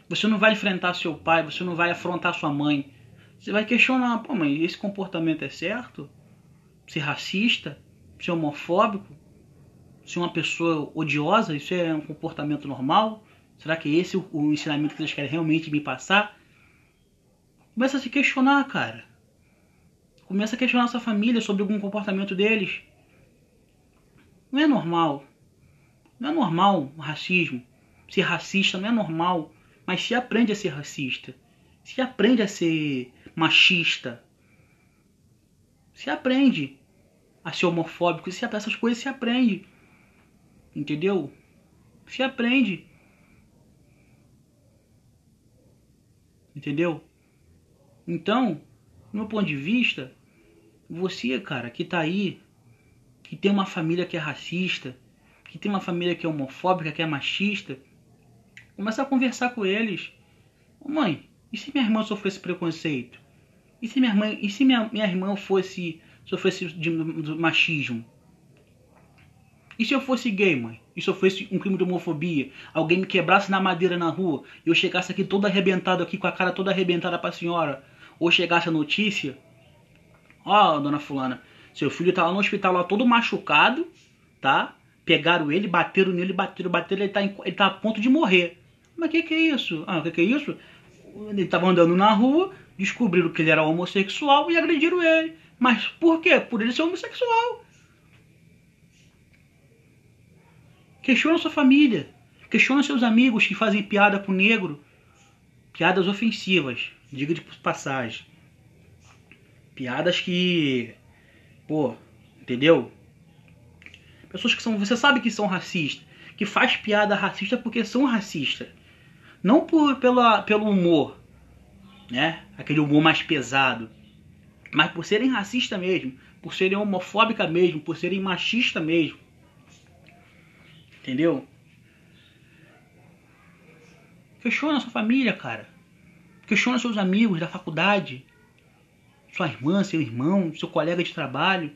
Você não vai enfrentar seu pai, você não vai afrontar sua mãe. Você vai questionar, pô, mas esse comportamento é certo? Ser racista? Ser homofóbico? Ser uma pessoa odiosa? Isso é um comportamento normal? Será que esse é o ensinamento que eles querem realmente me passar? Começa a se questionar, cara. Começa a questionar sua família sobre algum comportamento deles. Não é normal. Não é normal o racismo. Ser racista não é normal. Mas se aprende a ser racista. Se aprende a ser machista. Se aprende a ser homofóbico. Se essas coisas se aprende. Entendeu? Se aprende. Entendeu? Então, no meu ponto de vista, você, cara, que tá aí que tem uma família que é racista, que tem uma família que é homofóbica, que é machista, começa a conversar com eles. Mãe, e se minha irmã sofresse preconceito? E se minha irmã, e se minha, minha irmã fosse sofresse de, machismo? E se eu fosse gay, mãe? E sofresse um crime de homofobia? Alguém me quebrasse na madeira na rua? E eu chegasse aqui todo arrebentado aqui com a cara toda arrebentada pra senhora? Ou chegasse a notícia? Ó, oh, dona fulana, seu filho tá lá no hospital lá todo machucado, tá? Pegaram ele, bateram nele, bateram, bateram, ele tá, ele tá a ponto de morrer. Mas o que, que é isso? Ah, o que, que é isso? Ele tava andando na rua, descobriram que ele era homossexual e agrediram ele. Mas por quê? Por ele ser homossexual. Questiona sua família. Questiona seus amigos que fazem piada com negro. Piadas ofensivas, diga de passagem. Piadas que Pô, entendeu? Pessoas que são. Você sabe que são racistas. Que faz piada racista porque são racistas. Não por, pela, pelo humor. Né? Aquele humor mais pesado. Mas por serem racistas mesmo. Por serem homofóbica mesmo. Por serem machista mesmo. Entendeu? Questiona sua família, cara. Questiona seus amigos da faculdade sua irmã, seu irmão, seu colega de trabalho.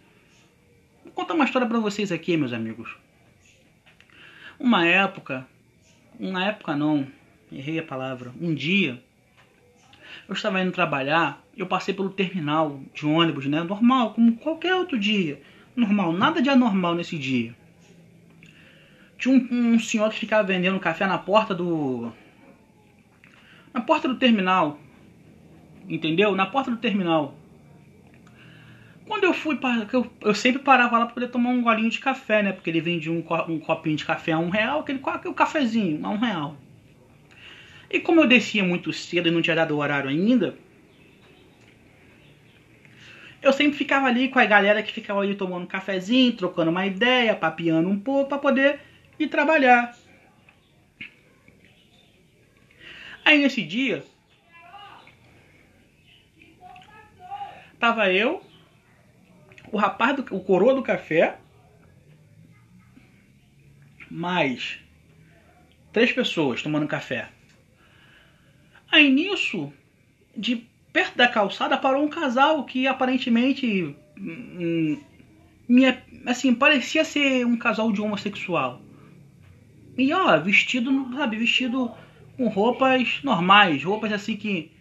Vou contar uma história para vocês aqui, meus amigos. Uma época, uma época não, errei a palavra, um dia, eu estava indo trabalhar, eu passei pelo terminal de ônibus, né, normal, como qualquer outro dia, normal, nada de anormal nesse dia. Tinha um, um senhor que ficava vendendo café na porta do, na porta do terminal, entendeu? Na porta do terminal. Quando eu fui para. Eu, eu sempre parava lá para poder tomar um golinho de café, né? Porque ele vendia um, um copinho de café a um real, aquele, aquele cafezinho a um real. E como eu descia muito cedo e não tinha dado o horário ainda, eu sempre ficava ali com a galera que ficava ali tomando um cafezinho, trocando uma ideia, papiando um pouco para poder ir trabalhar. Aí nesse dia, tava eu, o rapaz do o coroa do café, mais três pessoas tomando café. Aí nisso, de perto da calçada parou um casal que aparentemente hum, me, assim, parecia ser um casal de homossexual. E ó, vestido, sabe, vestido com roupas normais, roupas assim que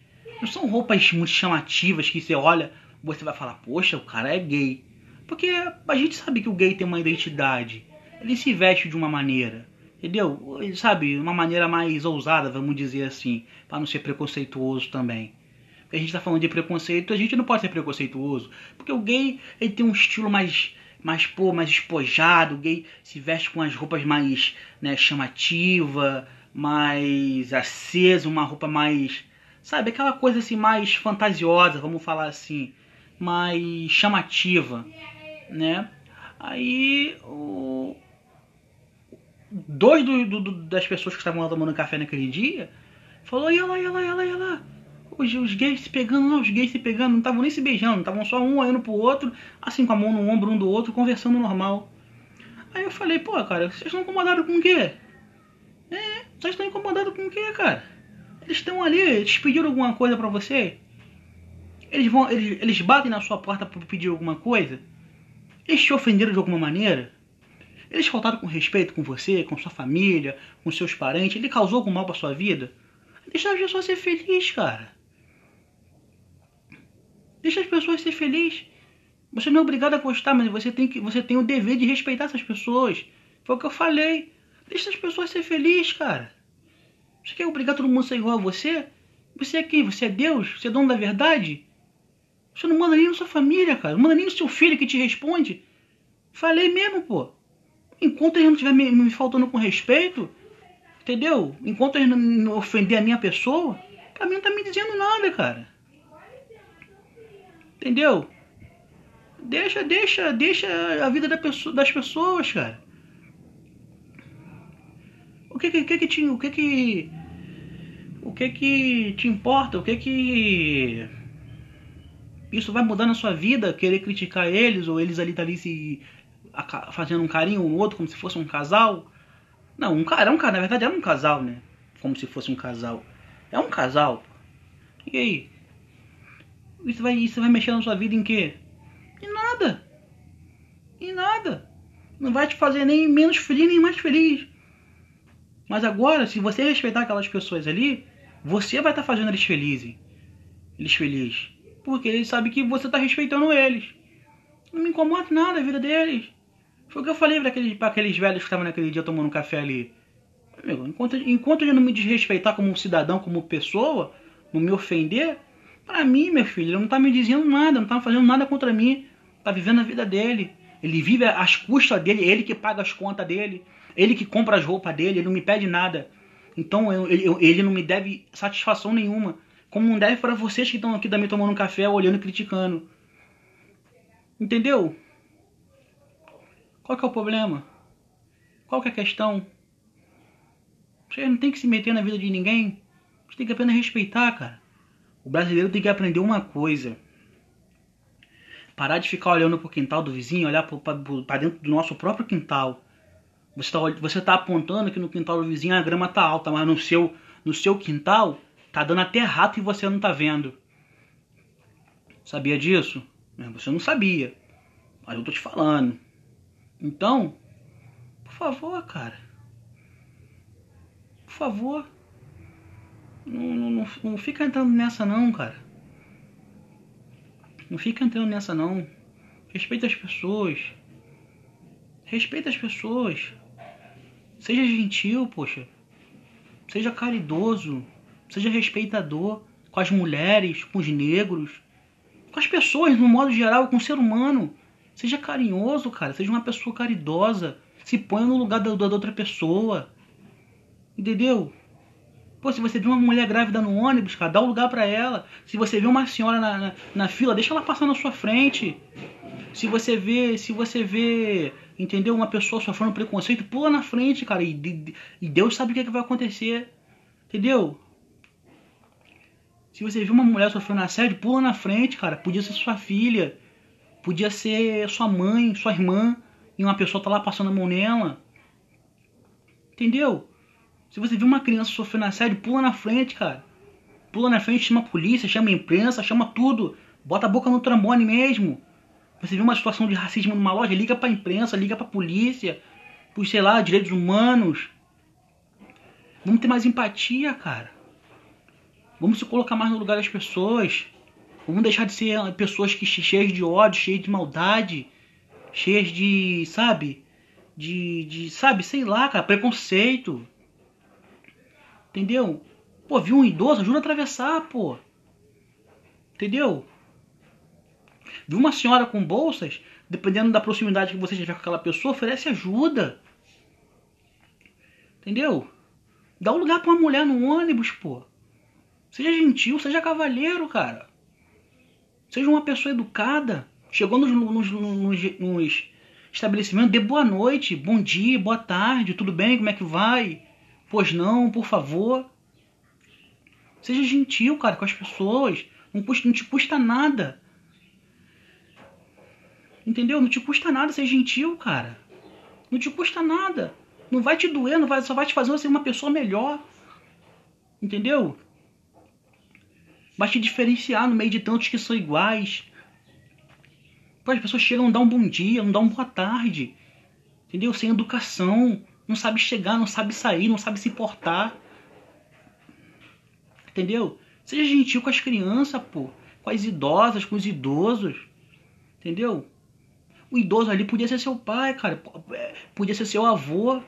não são roupas muito chamativas que você olha, você vai falar, poxa, o cara é gay. Porque a gente sabe que o gay tem uma identidade. Ele se veste de uma maneira. Entendeu? Sabe, uma maneira mais ousada, vamos dizer assim, para não ser preconceituoso também. A gente está falando de preconceito, a gente não pode ser preconceituoso, porque o gay ele tem um estilo mais mais pô, mais espojado, o gay se veste com as roupas mais, né, chamativa, mais acesa, uma roupa mais, sabe, aquela coisa assim mais fantasiosa, vamos falar assim, mais chamativa, né? Aí o dois do, do, das pessoas que estavam lá tomando café naquele dia falou, ia lá, ia lá, ia lá, ia lá. Os, os gays se pegando, não, os gays se pegando, não estavam nem se beijando, estavam só um olhando pro outro, assim com a mão no ombro um do outro, conversando normal. Aí eu falei, pô, cara, vocês estão incomodados com o quê? É, vocês estão incomodados com o quê, cara? Eles estão ali, eles pediram alguma coisa para você? Eles vão, eles, eles batem na sua porta para pedir alguma coisa? Eles te ofenderam de alguma maneira? Eles faltaram com respeito com você, com sua família, com seus parentes? Ele causou algum mal para sua vida? Deixa as pessoas ser felizes, cara. Deixa as pessoas ser felizes. Você não é obrigado a gostar, mas você tem, que, você tem o dever de respeitar essas pessoas. Foi o que eu falei. Deixa as pessoas ser felizes, cara. Você quer obrigar todo mundo a ser igual a você? Você é quem? Você é Deus? Você é dono da verdade? Você não manda nem na sua família, cara. Não manda nem no seu filho que te responde. Falei mesmo, pô. Enquanto ele não estiver me, me, faltando com respeito, entendeu? Enquanto ele não, ofender a minha pessoa, pra mim não tá me dizendo nada, cara. Entendeu? Deixa, deixa, deixa a vida da pessoa, das pessoas, cara. O que que, que, que te, o que que, o que que te importa? O que que isso vai mudar na sua vida? Querer criticar eles ou eles ali tá ali se fazendo um carinho um no outro como se fosse um casal? Não, um cara, é um cara, na verdade é um casal, né? Como se fosse um casal. É um casal. E aí? Isso vai, isso vai mexer na sua vida em quê? Em nada. Em nada. Não vai te fazer nem menos feliz nem mais feliz. Mas agora, se você respeitar aquelas pessoas ali, você vai estar tá fazendo eles felizes. Eles felizes. Porque eles sabem que você está respeitando eles. Não me incomoda nada a vida deles. Foi o que eu falei para aqueles, aqueles velhos que estavam naquele dia tomando café ali. Amigo, enquanto, enquanto ele não me desrespeitar como um cidadão, como pessoa, não me ofender, para mim, meu filho, ele não tá me dizendo nada, não tá fazendo nada contra mim. Tá vivendo a vida dele. Ele vive às custas dele, ele que paga as contas dele, ele que compra as roupas dele, ele não me pede nada. Então eu, eu, ele não me deve satisfação nenhuma. Como não deve para vocês que estão aqui também tomando um café, olhando e criticando. Entendeu? Qual que é o problema? Qual que é a questão? Você não tem que se meter na vida de ninguém. Você tem que apenas respeitar, cara. O brasileiro tem que aprender uma coisa. Parar de ficar olhando pro quintal do vizinho, olhar para dentro do nosso próprio quintal. Você está você tá apontando que no quintal do vizinho a grama tá alta, mas no seu, no seu quintal tá dando até rato e você não tá vendo. Sabia disso? Você não sabia. Mas eu tô te falando. Então, por favor, cara. Por favor. Não, não, não fica entrando nessa não, cara. Não fica entrando nessa não. Respeita as pessoas. Respeita as pessoas. Seja gentil, poxa. Seja caridoso. Seja respeitador com as mulheres, com os negros, com as pessoas no modo geral, com o ser humano. Seja carinhoso, cara. Seja uma pessoa caridosa. Se ponha no lugar da, da outra pessoa. Entendeu? Pô, se você vê uma mulher grávida no ônibus, cara, dá um lugar para ela. Se você vê uma senhora na, na, na, fila, deixa ela passar na sua frente. Se você vê, se você vê, entendeu, uma pessoa sofrendo preconceito, pula na frente, cara, e, e Deus sabe o que, é que vai acontecer. Entendeu? Se você viu uma mulher sofrendo assédio, pula na frente, cara. Podia ser sua filha, podia ser sua mãe, sua irmã, e uma pessoa tá lá passando a mão nela. Entendeu? Se você viu uma criança sofrendo assédio, pula na frente, cara. Pula na frente, chama a polícia, chama a imprensa, chama tudo. Bota a boca no trombone mesmo. Você viu uma situação de racismo numa loja, liga pra imprensa, liga pra polícia, por, sei lá, direitos humanos. Vamos ter mais empatia, cara. Vamos se colocar mais no lugar das pessoas. Vamos deixar de ser pessoas que cheias de ódio, cheias de maldade, cheias de, sabe? De, de, sabe, sei lá, cara, preconceito. Entendeu? Pô, viu um idoso, ajuda a atravessar, pô. Entendeu? Viu uma senhora com bolsas, dependendo da proximidade que você tiver com aquela pessoa, oferece ajuda. Entendeu? Dá um lugar pra uma mulher no ônibus, pô. Seja gentil, seja cavalheiro, cara. Seja uma pessoa educada. Chegou nos, nos, nos, nos estabelecimentos, dê boa noite, bom dia, boa tarde, tudo bem, como é que vai? Pois não, por favor. Seja gentil, cara, com as pessoas. Não, custa, não te custa nada. Entendeu? Não te custa nada ser gentil, cara. Não te custa nada. Não vai te doer, não vai, só vai te fazer você uma pessoa melhor. Entendeu? Vai te diferenciar no meio de tantos que são iguais. Pô, as pessoas chegam, não dão um bom dia, não dão uma boa tarde. Entendeu? Sem educação. Não sabe chegar, não sabe sair, não sabe se portar. Entendeu? Seja gentil com as crianças, pô. Com as idosas, com os idosos. Entendeu? O idoso ali podia ser seu pai, cara. É, podia ser seu avô.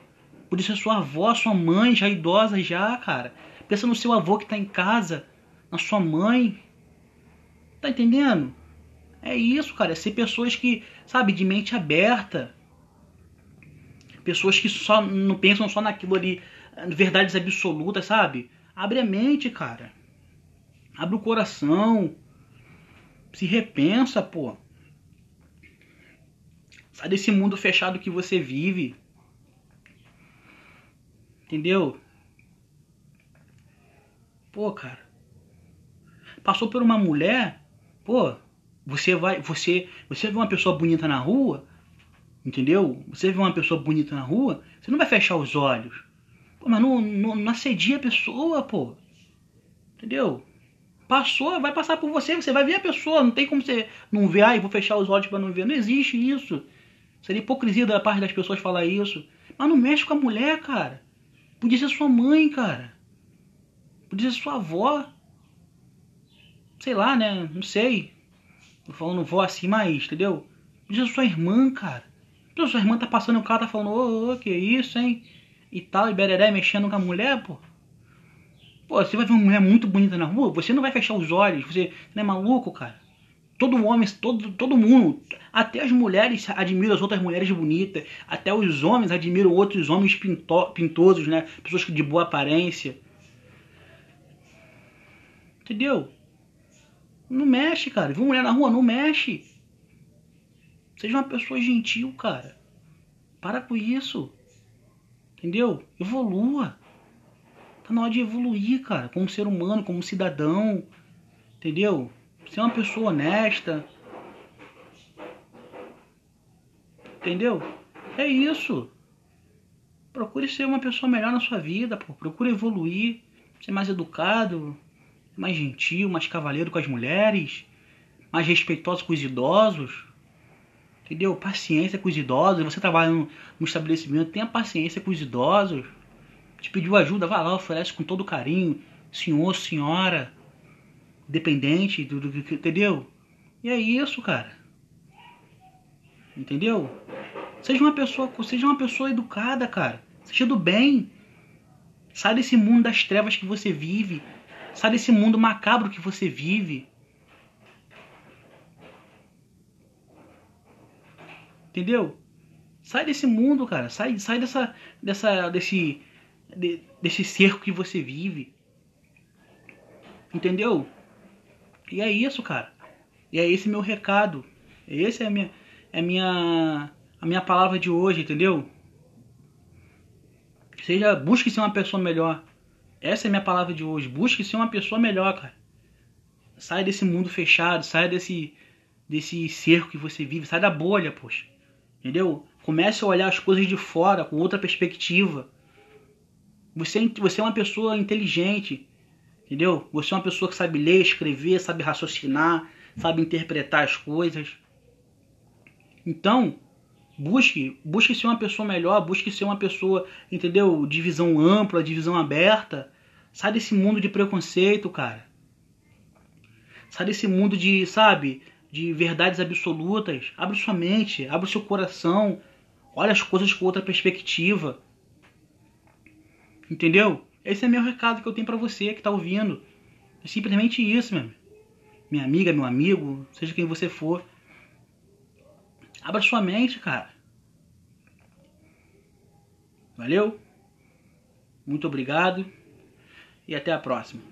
Podia ser sua avó, sua mãe, já idosa já, cara. Pensa no seu avô que tá em casa. Na sua mãe. Tá entendendo? É isso, cara. É ser pessoas que, sabe, de mente aberta. Pessoas que só não pensam só naquilo ali, verdades absolutas, sabe? Abre a mente, cara. Abre o coração. Se repensa, pô. Sai desse mundo fechado que você vive. Entendeu? Pô, cara. Passou por uma mulher, pô, você vai, você, você vê uma pessoa bonita na rua, entendeu? Você vê uma pessoa bonita na rua, você não vai fechar os olhos. Pô, mas não, não, não a pessoa, pô. Entendeu? Passou, vai passar por você, você vai ver a pessoa, não tem como você não ver, ai, vou fechar os olhos para não ver. Não existe isso. Seria hipocrisia da parte das pessoas falar isso. Mas não mexe com a mulher, cara. Podia ser sua mãe, cara. Podia ser sua avó. Sei lá, né? Não sei. Tô falando vó assim, mas, entendeu? Ser sua irmã, cara. Então, sua irmã tá passando o carro, tá falando, ô, ô, que isso, hein? E tal, e bereré mexendo com a mulher, pô. Pô, você vai ver uma mulher muito bonita na rua, você não vai fechar os olhos, você não é maluco, cara. Todo homem, todo, todo mundo, até as mulheres admiram as outras mulheres bonitas, até os homens admiram outros homens pinto, pintosos, né? Pessoas de boa aparência. Entendeu? Não mexe, cara. Viu mulher na rua? Não mexe. Seja uma pessoa gentil, cara. Para com isso. Entendeu? Evolua. Tá na hora de evoluir, cara. Como ser humano, como cidadão. Entendeu? Ser uma pessoa honesta. Entendeu? É isso. Procure ser uma pessoa melhor na sua vida, pô. Procure evoluir, ser mais educado, mais gentil, mais cavaleiro com as mulheres, mais respeitoso com os idosos. Entendeu? Paciência com os idosos. Você trabalha no estabelecimento, tenha paciência com os idosos. Te pediu ajuda, vá lá, oferece com todo carinho. Senhor, senhora dependente, do, do, entendeu? E é isso, cara. Entendeu? Seja uma pessoa, seja uma pessoa educada, cara. Seja do bem. Sai desse mundo das trevas que você vive. Sai desse mundo macabro que você vive. Entendeu? Sai desse mundo, cara. Sai, sai dessa, dessa, desse, de, desse cerco que você vive. Entendeu? E é isso, cara. E é esse meu recado. Esse é a minha, é a minha, a minha palavra de hoje, entendeu? Seja, busque ser uma pessoa melhor. Essa é minha palavra de hoje. Busque ser uma pessoa melhor, cara. Sai desse mundo fechado, sai desse desse cerco que você vive, sai da bolha, poxa. Entendeu? Comece a olhar as coisas de fora com outra perspectiva. Você, é você é uma pessoa inteligente, entendeu? Você é uma pessoa que sabe ler, escrever, sabe raciocinar, sabe interpretar as coisas. Então, busque, busque ser uma pessoa melhor, busque ser uma pessoa, entendeu? De visão ampla, de visão aberta. Sai desse mundo de preconceito, cara. Sai desse mundo de, sabe, de verdades absolutas. Abre sua mente, abre seu coração. Olha as coisas com outra perspectiva. Entendeu? Esse é meu recado que eu tenho para você que tá ouvindo. É simplesmente isso, meu. Minha amiga, meu amigo, seja quem você for. Abra sua mente, cara. Valeu? Muito obrigado e até a próxima.